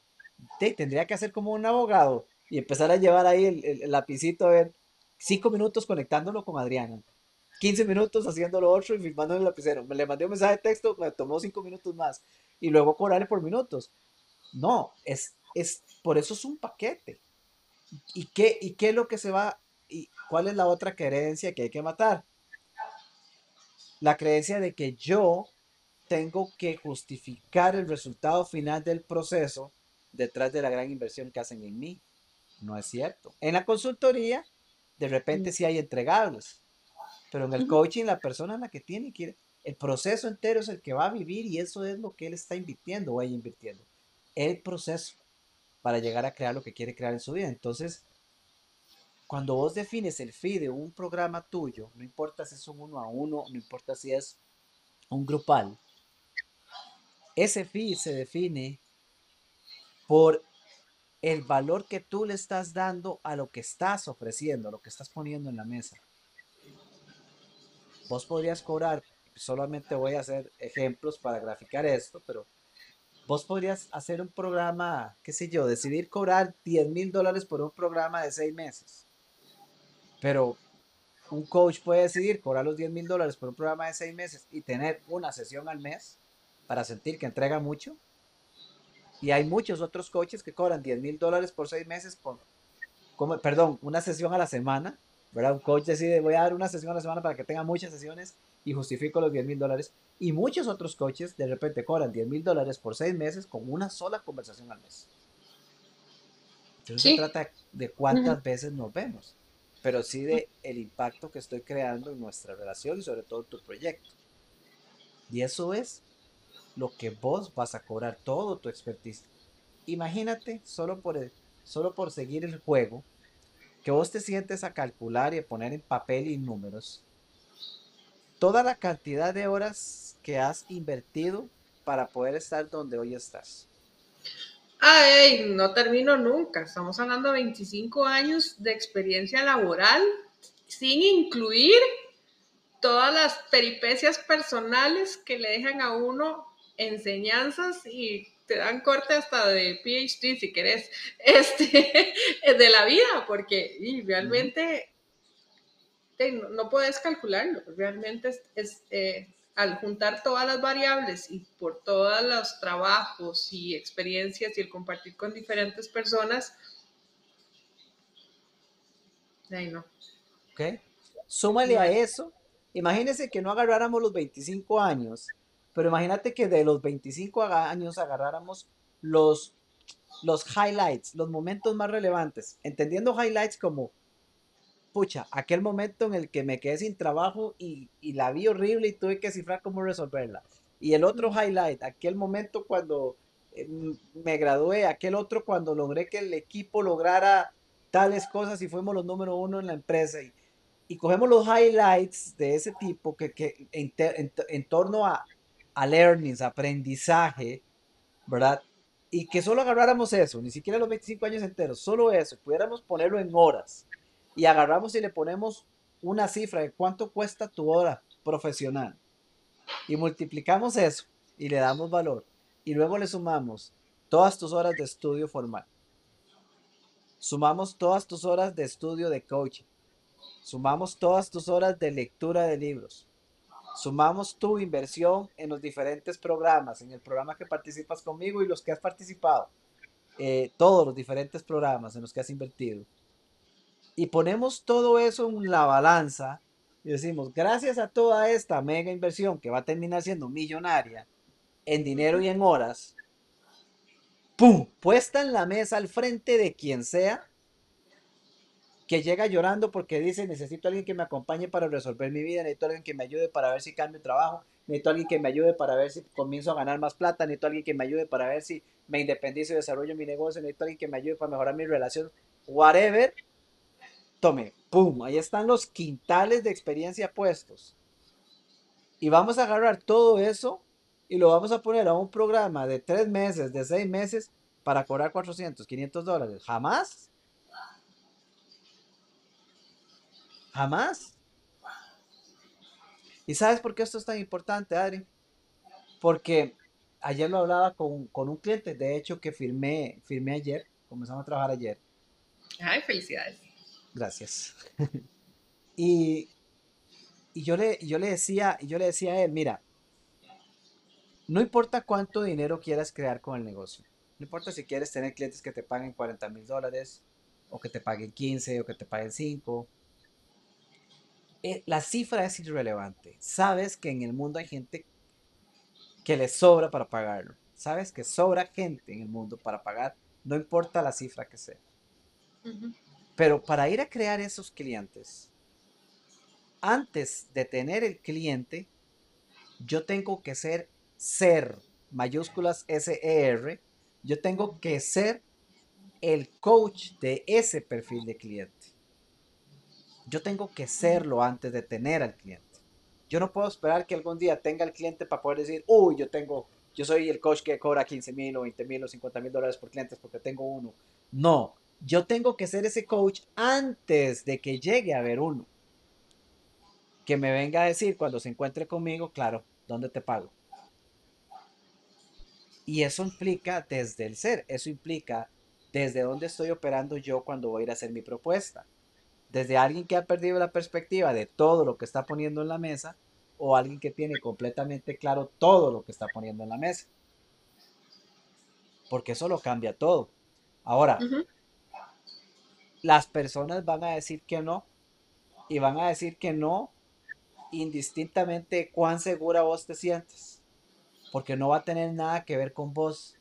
tendría que hacer como un abogado y empezar a llevar ahí el, lapicito, a ver, cinco minutos conectándolo con Adriana. 15 minutos haciendo lo otro y filmando en el lapicero. Me le mandé un mensaje de texto, me tomó cinco minutos más y luego cobrarle por minutos. No, es, es, por eso es un paquete. ¿Y qué, ¿Y qué es lo que se va ¿Y cuál es la otra creencia que hay que matar? La creencia de que yo tengo que justificar el resultado final del proceso detrás de la gran inversión que hacen en mí. No es cierto. En la consultoría, de repente sí hay entregables, pero en el coaching la persona en la que tiene que ir, el proceso entero es el que va a vivir y eso es lo que él está invirtiendo o ella invirtiendo. El proceso para llegar a crear lo que quiere crear en su vida. Entonces, cuando vos defines el fee de un programa tuyo, no importa si es un uno a uno, no importa si es un grupal, ese fee se define por el valor que tú le estás dando a lo que estás ofreciendo, a lo que estás poniendo en la mesa. Vos podrías cobrar, solamente voy a hacer ejemplos para graficar esto, pero vos podrías hacer un programa, qué sé yo, decidir cobrar 10 mil dólares por un programa de seis meses pero un coach puede decidir cobrar los 10 mil dólares por un programa de seis meses y tener una sesión al mes para sentir que entrega mucho. Y hay muchos otros coaches que cobran 10 mil dólares por seis meses, por, como, perdón, una sesión a la semana, ¿verdad? Un coach decide, voy a dar una sesión a la semana para que tenga muchas sesiones y justifico los 10 mil dólares. Y muchos otros coaches de repente cobran 10 mil dólares por seis meses con una sola conversación al mes. Entonces se trata de cuántas veces nos vemos, pero sí de el impacto que estoy creando en nuestra relación y sobre todo tu proyecto. Y eso es lo que vos vas a cobrar, todo tu expertise. Imagínate, solo por, solo por seguir el juego, que vos te sientes a calcular y a poner en papel y números toda la cantidad de horas que has invertido para poder estar donde hoy estás. Ay, no termino nunca. Estamos hablando de 25 años de experiencia laboral, sin incluir todas las peripecias personales que le dejan a uno enseñanzas y te dan corte hasta de PhD si querés, este, de la vida, porque realmente no, puedes calcularlo, realmente es, eh, al juntar todas las variables y por todos los trabajos y experiencias y el compartir con diferentes personas, ahí no. Ok. Súmale a eso, imagínese que no agarráramos los 25 años, pero imagínate que de los 25 años agarráramos los, los highlights, los momentos más relevantes, entendiendo highlights como pucha, aquel momento en el que me quedé sin trabajo y, la vi horrible y tuve que cifrar cómo resolverla. Y el otro highlight, aquel momento cuando eh, me gradué, aquel otro cuando logré que el equipo lograra tales cosas y fuimos los número uno en la empresa. Y, y cogemos los highlights de ese tipo que, que en, en, torno a, a learnings, aprendizaje, ¿verdad? Y que solo agarráramos eso, ni siquiera los 25 años enteros, solo eso, pudiéramos ponerlo en horas y agarramos y le ponemos una cifra de cuánto cuesta tu hora profesional y multiplicamos eso y le damos valor y luego le sumamos todas tus horas de estudio formal. Sumamos todas tus horas de estudio de coaching. Sumamos todas tus horas de lectura de libros. Sumamos tu inversión en los diferentes programas, en el programa que participas conmigo y los que has participado. Eh, todos los diferentes programas en los que has invertido y ponemos todo eso en la balanza y decimos, gracias a toda esta mega inversión que va a terminar siendo millonaria en dinero y en horas, ¡pum! Puesta en la mesa al frente de quien sea, que llega llorando porque dice, necesito alguien que me acompañe para resolver mi vida, necesito a alguien que me ayude para ver si cambio de trabajo, necesito a alguien que me ayude para ver si comienzo a ganar más plata, necesito a alguien que me ayude para ver si me independizo y desarrollo mi negocio, necesito alguien que me ayude para mejorar mi relación, whatever, tome, ¡pum! Ahí están los quintales de experiencia puestos. Y vamos a agarrar todo eso y lo vamos a poner a un programa de tres meses, de seis meses, para cobrar 400, 500 dólares. ¿Jamás? ¿Jamás? ¿Y sabes por qué esto es tan importante, Adri? Porque ayer lo hablaba con, con un cliente, de hecho, que firmé, firmé ayer, comenzamos a trabajar ayer. Ay, felicidades. Gracias. y, yo, le, yo, le decía, yo le decía a él, mira, no importa cuánto dinero quieras crear con el negocio. No importa si quieres tener clientes que te paguen 40 mil dólares, o que te paguen 15, o que te paguen 5. Eh, la cifra es irrelevante. Sabes que en el mundo hay gente que le sobra para pagarlo. Sabes que sobra gente en el mundo para pagar, no importa la cifra que sea. Pero para ir a crear esos clientes, antes de tener el cliente, yo tengo que ser, ser, mayúsculas S-E-R, yo tengo que ser el coach de ese perfil de cliente. Yo tengo que serlo antes de tener al cliente. Yo no puedo esperar que algún día tenga el cliente para poder decir, uy, yo tengo, yo soy el coach que cobra 15 mil o 20 mil o 50 mil dólares por clientes porque tengo uno. No, yo tengo que ser ese coach antes de que llegue a haber uno. Que me venga a decir cuando se encuentre conmigo, claro, ¿dónde te pago? Y eso implica desde el ser, eso implica desde dónde estoy operando yo cuando voy a ir a hacer mi propuesta. Desde alguien que ha perdido la perspectiva de todo lo que está poniendo en la mesa o alguien que tiene completamente claro todo lo que está poniendo en la mesa. porque eso lo cambia todo. Ahora, las personas van a decir que no y van a decir que no indistintamente cuán segura vos te sientes, porque no va a tener nada que ver con vos,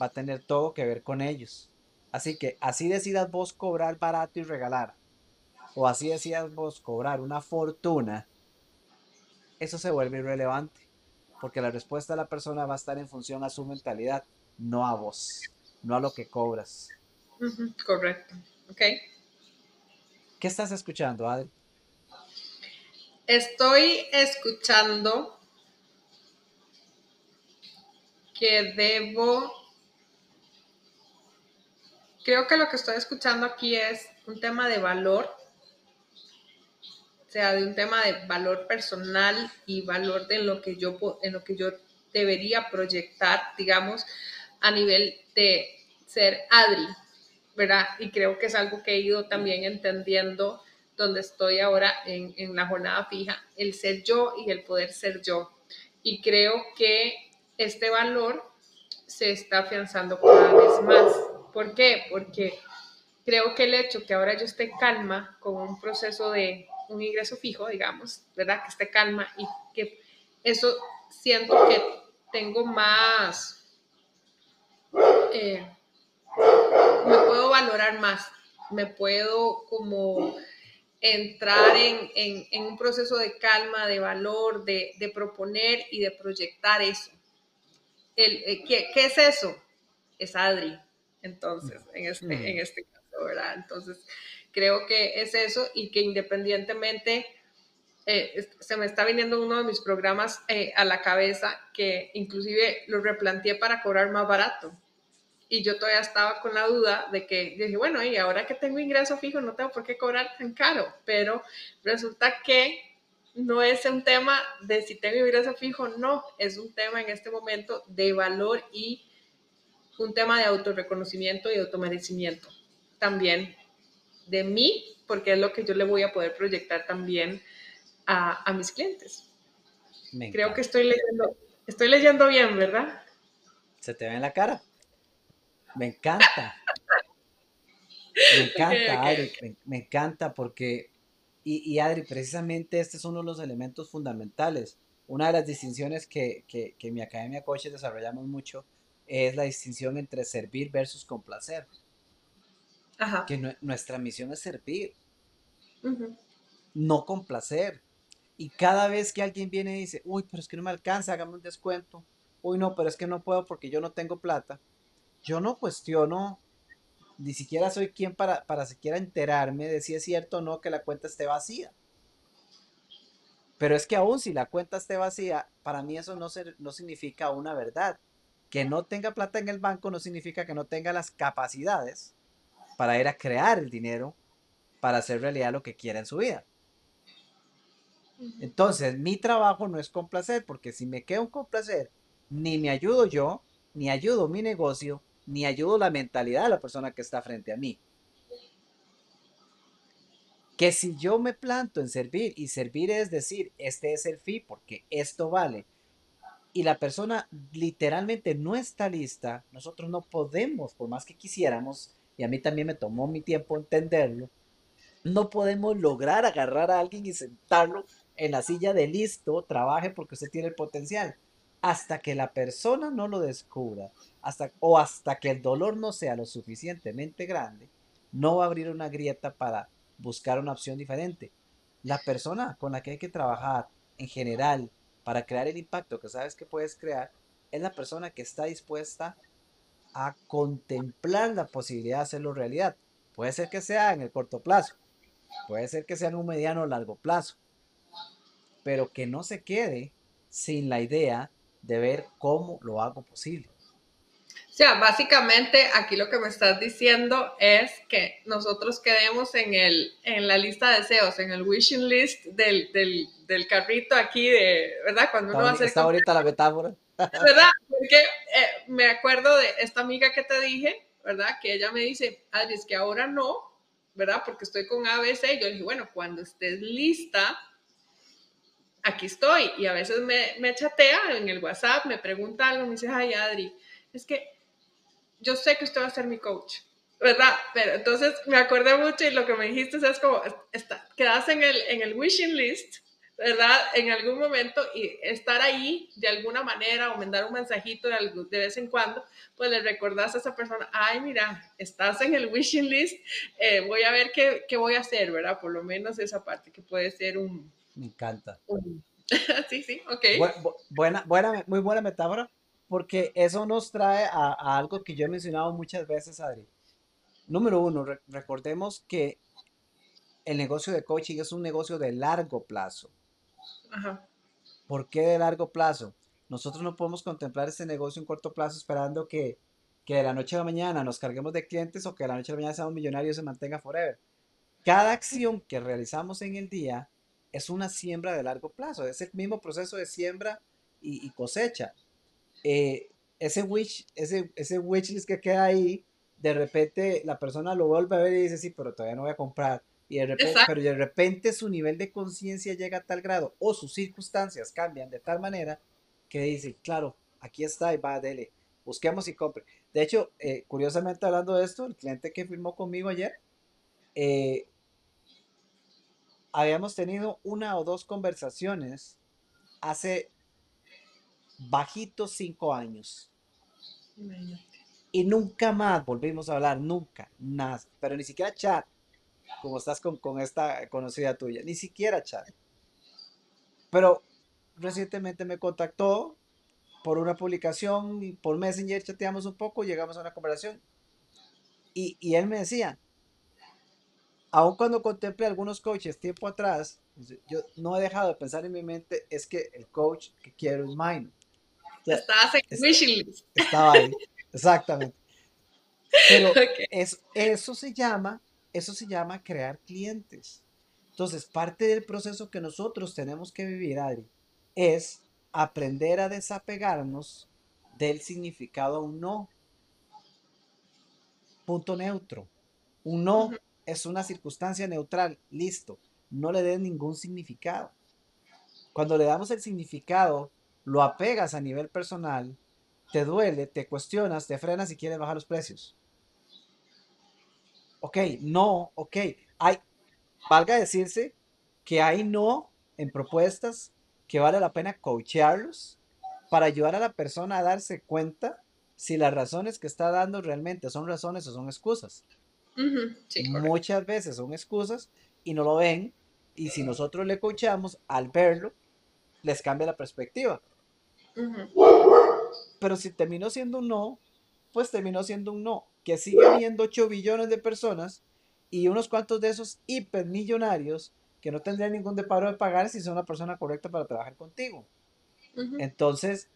va a tener todo que ver con ellos. Así que así decidas vos cobrar barato y regalar, o así decidas vos cobrar una fortuna, eso se vuelve irrelevante, porque la respuesta de la persona va a estar en función a su mentalidad, no a vos, no a lo que cobras. correcto, ok. ¿Qué estás escuchando, Adri? Estoy escuchando que debo... Creo que lo que estoy escuchando aquí es un tema de valor, sea, de un tema de valor personal y valor de lo que yo, en lo que yo debería proyectar, digamos, a nivel de ser Adri, ¿verdad? Y creo que es algo que he ido también entendiendo donde estoy ahora en, en, la jornada fija, el ser yo y el poder ser yo. Y creo que este valor se está afianzando cada vez más. ¿Por qué? Porque creo que el hecho que ahora yo esté calma con un proceso de un ingreso fijo, digamos, ¿verdad? Que esté calma y que eso siento que tengo más, eh, me puedo valorar más, me puedo como entrar en, un proceso de calma, de valor, de, proponer y de proyectar eso. El, eh, ¿qué, es eso? Es Adri, entonces, en este, mm. en este caso, ¿verdad? Entonces, creo que es eso y que independientemente, eh, se me está viniendo uno de mis programas eh, a la cabeza que inclusive lo replanteé para cobrar más barato. Y yo todavía estaba con la duda de que dije, bueno, y ahora que tengo ingreso fijo no tengo por qué cobrar tan caro, pero resulta que no es un tema de si tengo ingreso fijo, no, es un tema en este momento de valor y un tema de autorreconocimiento y automerecimiento también de mí, porque es lo que yo le voy a poder proyectar también a, mis clientes. Creo que estoy leyendo, estoy leyendo bien, ¿verdad? Se te ve en la cara. Me encanta. Me encanta, Adri, me, encanta porque, y, Adri, precisamente este es uno de los elementos fundamentales. Una de las distinciones que, que, que en mi Academia Coaches desarrollamos mucho es la distinción entre servir versus complacer. Ajá. Que nuestra misión es servir, no complacer. Y cada vez que alguien viene y dice, uy, pero es que no me alcanza, hagamos un descuento. Uy, no, pero es que no puedo porque yo no tengo plata yo no cuestiono, ni siquiera soy quien para, para siquiera enterarme de si es cierto o no que la cuenta esté vacía. Pero es que aún si la cuenta esté vacía, para mí eso no, no significa una verdad. Que no tenga plata en el banco no significa que no tenga las capacidades para ir a crear el dinero para hacer realidad lo que quiera en su vida. Entonces, mi trabajo no es complacer, porque si me quedo un complacer, ni me ayudo yo, ni ayudo mi negocio, ni ayudo la mentalidad de la persona que está frente a mí. Que si yo me planto en servir y servir es decir, este es el fee porque esto vale, y la persona literalmente no está lista, nosotros no podemos, por más que quisiéramos, y a mí también me tomó mi tiempo entenderlo, no podemos lograr agarrar a alguien y sentarlo en la silla de listo, trabaje porque usted tiene el potencial hasta que la persona no lo descubra, hasta, o hasta que el dolor no sea lo suficientemente grande, no va a abrir una grieta para buscar una opción diferente. La persona con la que hay que trabajar en general para crear el impacto que sabes que puedes crear es la persona que está dispuesta a contemplar la posibilidad de hacerlo realidad. Puede ser que sea en el corto plazo, puede ser que sea en un mediano o largo plazo, pero que no se quede sin la idea de ver cómo lo hago posible. O sea, básicamente aquí lo que me estás diciendo es que nosotros quedemos en, el, en la lista de deseos, en el wishing list del, del, carrito aquí, de, ¿verdad? Cuando uno está, Está ahorita la metáfora. ¿Verdad? Porque eh, me acuerdo de esta amiga que te dije, ¿verdad? Que ella me dice, Adri, es que ahora no, ¿verdad? Porque estoy con ABC. Yo le dije, bueno, cuando estés lista, aquí estoy. Y a veces me, me chatea en el WhatsApp, me pregunta algo, me dice, ay Adri, es que yo sé que usted va a ser mi coach, ¿verdad? Pero entonces me acordé mucho y lo que me dijiste es como, está, quedas en el, en el wishing list, ¿verdad? En algún momento y estar ahí de alguna manera o mandar un mensajito de, de vez en cuando, pues le recordás a esa persona, ay, mira, estás en el wishing list, eh, voy a ver qué, qué, voy a hacer, ¿verdad? Por lo menos esa parte que puede ser un... Me encanta. sí, sí, ok. buena, buena, muy buena metáfora, porque eso nos trae a, a, algo que yo he mencionado muchas veces, Adri. Número uno, recordemos que el negocio de coaching es un negocio de largo plazo. ¿Por qué de largo plazo? Nosotros no podemos contemplar este negocio en corto plazo esperando que, que de la noche a la mañana nos carguemos de clientes o que de la noche a la mañana seamos millonarios y se mantenga forever. Cada acción que realizamos en el día es una siembra de largo plazo, es el mismo proceso de siembra y, cosecha. Eh, ese wish, ese, ese wishlist que queda ahí, de repente la persona lo vuelve a ver y dice, sí, pero todavía no voy a comprar. Y de repente, pero de repente su nivel de conciencia llega a tal grado o sus circunstancias cambian de tal manera que dice, claro, aquí está y va, dele, busquemos y compre. De hecho, eh, curiosamente hablando de esto, el cliente que firmó conmigo ayer, eh, habíamos tenido una o dos conversaciones hace bajitos cinco años. Y nunca más volvimos a hablar, nunca, nada, pero ni siquiera chat, como estás con, con esta conocida tuya, ni siquiera chat. Pero recientemente me contactó por una publicación y por Messenger chateamos un poco, llegamos a una conversación y, y él me decía, aun cuando contemple algunos coaches tiempo atrás, yo no he dejado de pensar en mi mente, es que el coach que quiero es mine. Estabas en wishing list. Estaba ahí, exactamente. Pero eso se llama, eso se llama crear clientes. Entonces, parte del proceso que nosotros tenemos que vivir, Adri, es aprender a desapegarnos del significado un no. Punto neutro. Un no es una circunstancia neutral, listo, no le den ningún significado. Cuando le damos el significado, lo apegas a nivel personal, te duele, te cuestionas, te frenas y quieres bajar los precios. Ok, no, ok. Hay, valga decirse que hay no en propuestas que vale la pena coachearlos para ayudar a la persona a darse cuenta si las razones que está dando realmente son razones o son excusas. Muchas veces son excusas y no lo ven. Y si nosotros le coachamos, al verlo, les cambia la perspectiva. Pero si terminó siendo un no, pues terminó siendo un no. Que sigue habiendo 8 billones de personas y unos cuantos de esos hipermillonarios que no tendrían ningún deparo de pagar si son una persona correcta para trabajar contigo. Entonces,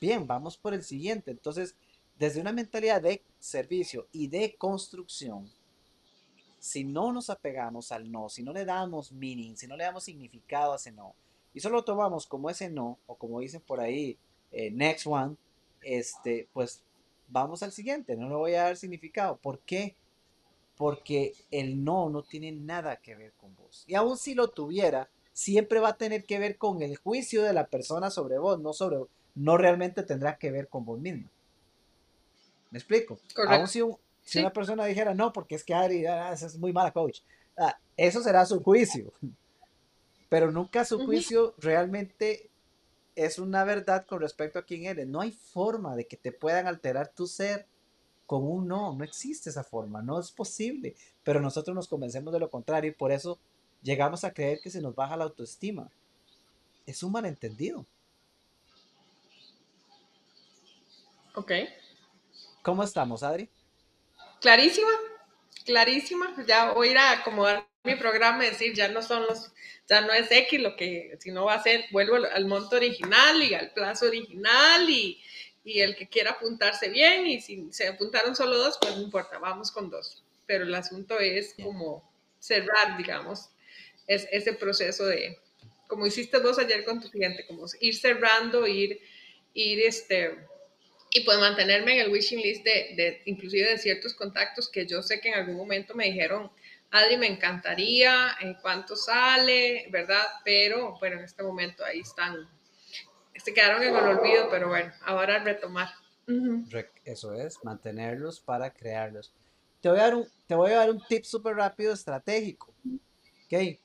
bien, vamos por el siguiente. Entonces, desde una mentalidad de servicio y de construcción, si no nos apegamos al no, si no le damos meaning, si no le damos significado a ese no, y solo tomamos como ese no, o como dicen por ahí, eh, next one, este, pues vamos al siguiente, no le voy a dar significado. ¿Por qué? Porque el no no tiene nada que ver con vos. Y aun si lo tuviera, siempre va a tener que ver con el juicio de la persona sobre vos, no sobre no realmente tendrá que ver con vos mismo. ¿Me explico? Aún si, si una persona dijera, no, porque es que Adri ah, es muy mala coach, ah, eso será su juicio. Pero nunca su juicio realmente es una verdad con respecto a quién eres. No hay forma de que te puedan alterar tu ser con un no. No existe esa forma, no es posible. Pero nosotros nos convencemos de lo contrario y por eso llegamos a creer que se nos baja la autoestima. Es un malentendido. Ok. ¿Cómo estamos, Adri? Clarísima, clarísima. Ya voy a ir a acomodar mi programa y decir, ya no son los, ya no es X lo que, sino va a ser, vuelvo al monto original y al plazo original y, y el que quiera apuntarse bien y si se apuntaron solo dos, pues no importa, vamos con dos. Pero el asunto es como cerrar, digamos, es ese proceso de, como hiciste vos ayer con tu cliente, como ir cerrando, ir, ir este, y pues mantenerme en el wishing list de, de, inclusive de ciertos contactos que yo sé que en algún momento me dijeron, Adri, me encantaría, en cuánto sale, ¿verdad? Pero bueno, en este momento ahí están, se quedaron en el olvido, pero bueno, ahora retomar. Eso es, mantenerlos para crearlos. Te voy a dar un, te voy a dar un tip súper rápido estratégico. ¿Ok?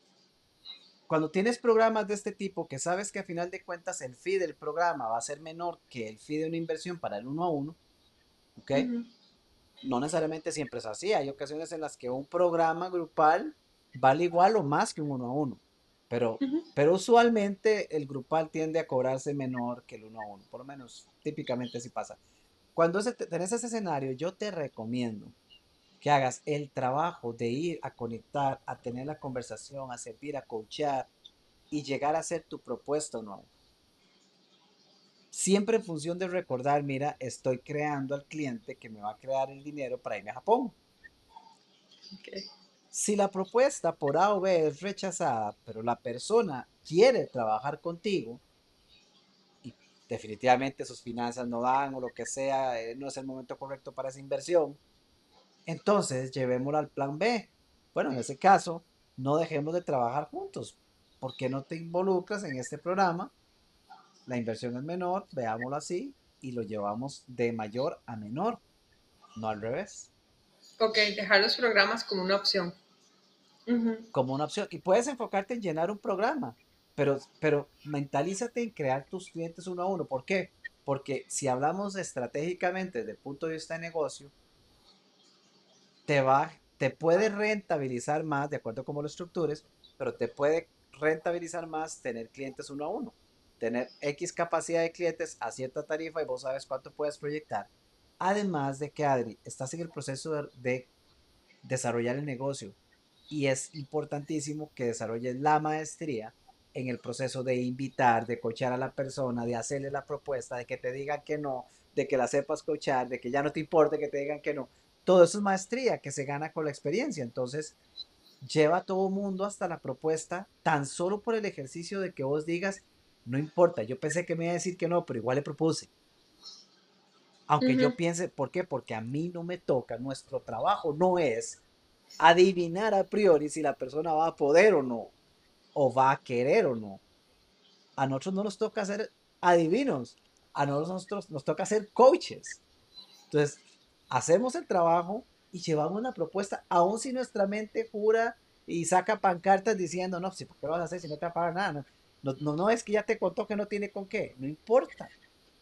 Cuando tienes programas de este tipo que sabes que a final de cuentas el fee del programa va a ser menor que el fee de una inversión para el uno a uno, ¿ok? No necesariamente siempre es así. Hay ocasiones en las que un programa grupal vale igual o más que un uno a uno. Pero, pero usualmente el grupal tiende a cobrarse menor que el uno a uno. Por lo menos típicamente así pasa. Cuando tenés ese escenario, yo te recomiendo que hagas el trabajo de ir a conectar, a tener la conversación, a servir, a coachar y llegar a hacer tu propuesta o no. Siempre en función de recordar, mira, estoy creando al cliente que me va a crear el dinero para irme a Japón. Si la propuesta por A o B es rechazada, pero la persona quiere trabajar contigo, definitivamente sus finanzas no dan o lo que sea, eh, no es el momento correcto para esa inversión, entonces llevémoslo al plan B. Bueno, en ese caso, no dejemos de trabajar juntos. ¿Por qué no te involucras en este programa? La inversión es menor, veámoslo así, y lo llevamos de mayor a menor, no al revés. Ok, dejar los programas como una opción. Como una opción. Y puedes enfocarte en llenar un programa. Pero, pero mentalízate en crear tus clientes uno a uno. ¿Por qué? Porque si hablamos estratégicamente desde el punto de vista de negocio, te va, te puede rentabilizar más, de acuerdo a cómo lo estructures, pero te puede rentabilizar más tener clientes uno a uno. Tener X capacidad de clientes a cierta tarifa y vos sabes cuánto puedes proyectar. Además de que, Adri, estás en el proceso de desarrollar el negocio y es importantísimo que desarrolles la maestría en el proceso de invitar, de coachar a la persona, de hacerle la propuesta, de que te digan que no, de que la sepas coachar, de que ya no te importe que te digan que no. Todo eso es maestría que se gana con la experiencia. Entonces, lleva a todo mundo hasta la propuesta tan solo por el ejercicio de que vos digas, no importa, yo pensé que me iba a decir que no, pero igual le propuse. Aunque yo piense, ¿por qué? Porque a mí no me toca, nuestro trabajo no es adivinar a priori si la persona va a poder o no o va a querer o no. A nosotros no nos toca ser adivinos, a nosotros nos toca ser coaches. Entonces, hacemos el trabajo y llevamos una propuesta, aun si nuestra mente jura y saca pancartas diciendo, no, si, ¿por qué lo vas a hacer si no te va a pagar nada? No, no, no es que ya te contó que no tiene con qué, no importa.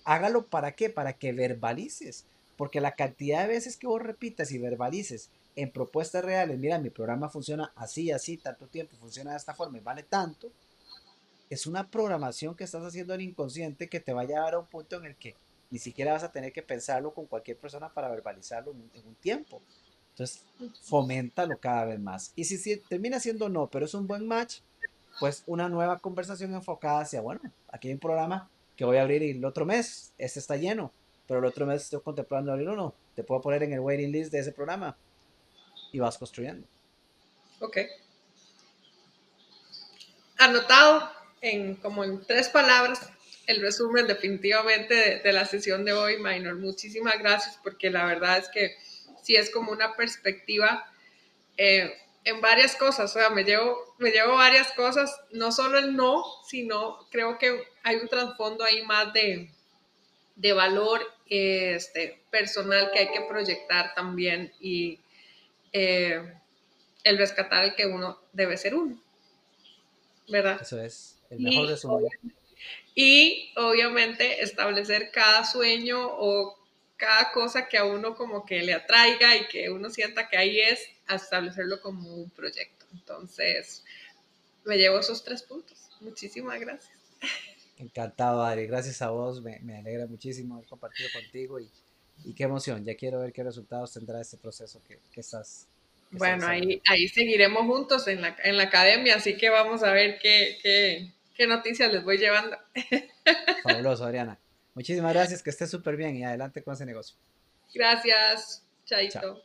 Hágalo para qué, para que verbalices. Porque la cantidad de veces que vos repitas y verbalices en propuestas reales, mira, mi programa funciona así, así, tanto tiempo, funciona de esta forma y vale tanto, es una programación que estás haciendo en inconsciente que te va a llevar a un punto en el que ni siquiera vas a tener que pensarlo con cualquier persona para verbalizarlo en un, tiempo. Entonces, foméntalo cada vez más. Y si, termina siendo no, pero es un buen match, pues una nueva conversación enfocada hacia, bueno, aquí hay un programa que voy a abrir el otro mes, este está lleno, pero el otro mes estoy contemplando abrir uno, te puedo poner en el waiting list de ese programa y vas construyendo. Ok. Anotado en como en tres palabras el resumen definitivamente de, la sesión de hoy, Minor. Muchísimas gracias porque la verdad es que sí es como una perspectiva eh, en varias cosas. O sea, me llevo, me llevo varias cosas, no solo el no, sino creo que hay un trasfondo ahí más de, de valor este, personal que hay que proyectar también y eh, el rescatar el que uno debe ser uno. ¿Verdad? Eso es, el mejor resumen. Y obviamente establecer cada sueño o cada cosa que a uno como que le atraiga y que uno sienta que ahí es, establecerlo como un proyecto. Entonces, me llevo esos tres puntos. Muchísimas gracias. Encantado, Adri. Gracias a vos. Me, alegra muchísimo haber compartido contigo y, y, qué emoción. Ya quiero ver qué resultados tendrá este proceso que, que estás. bueno, ahí, ahí seguiremos juntos en la, en la academia, así que vamos a ver qué, qué, qué noticias les voy llevando. Fabuloso, Adriana. Muchísimas gracias, que esté súper bien y adelante con ese negocio. Gracias, Chaito.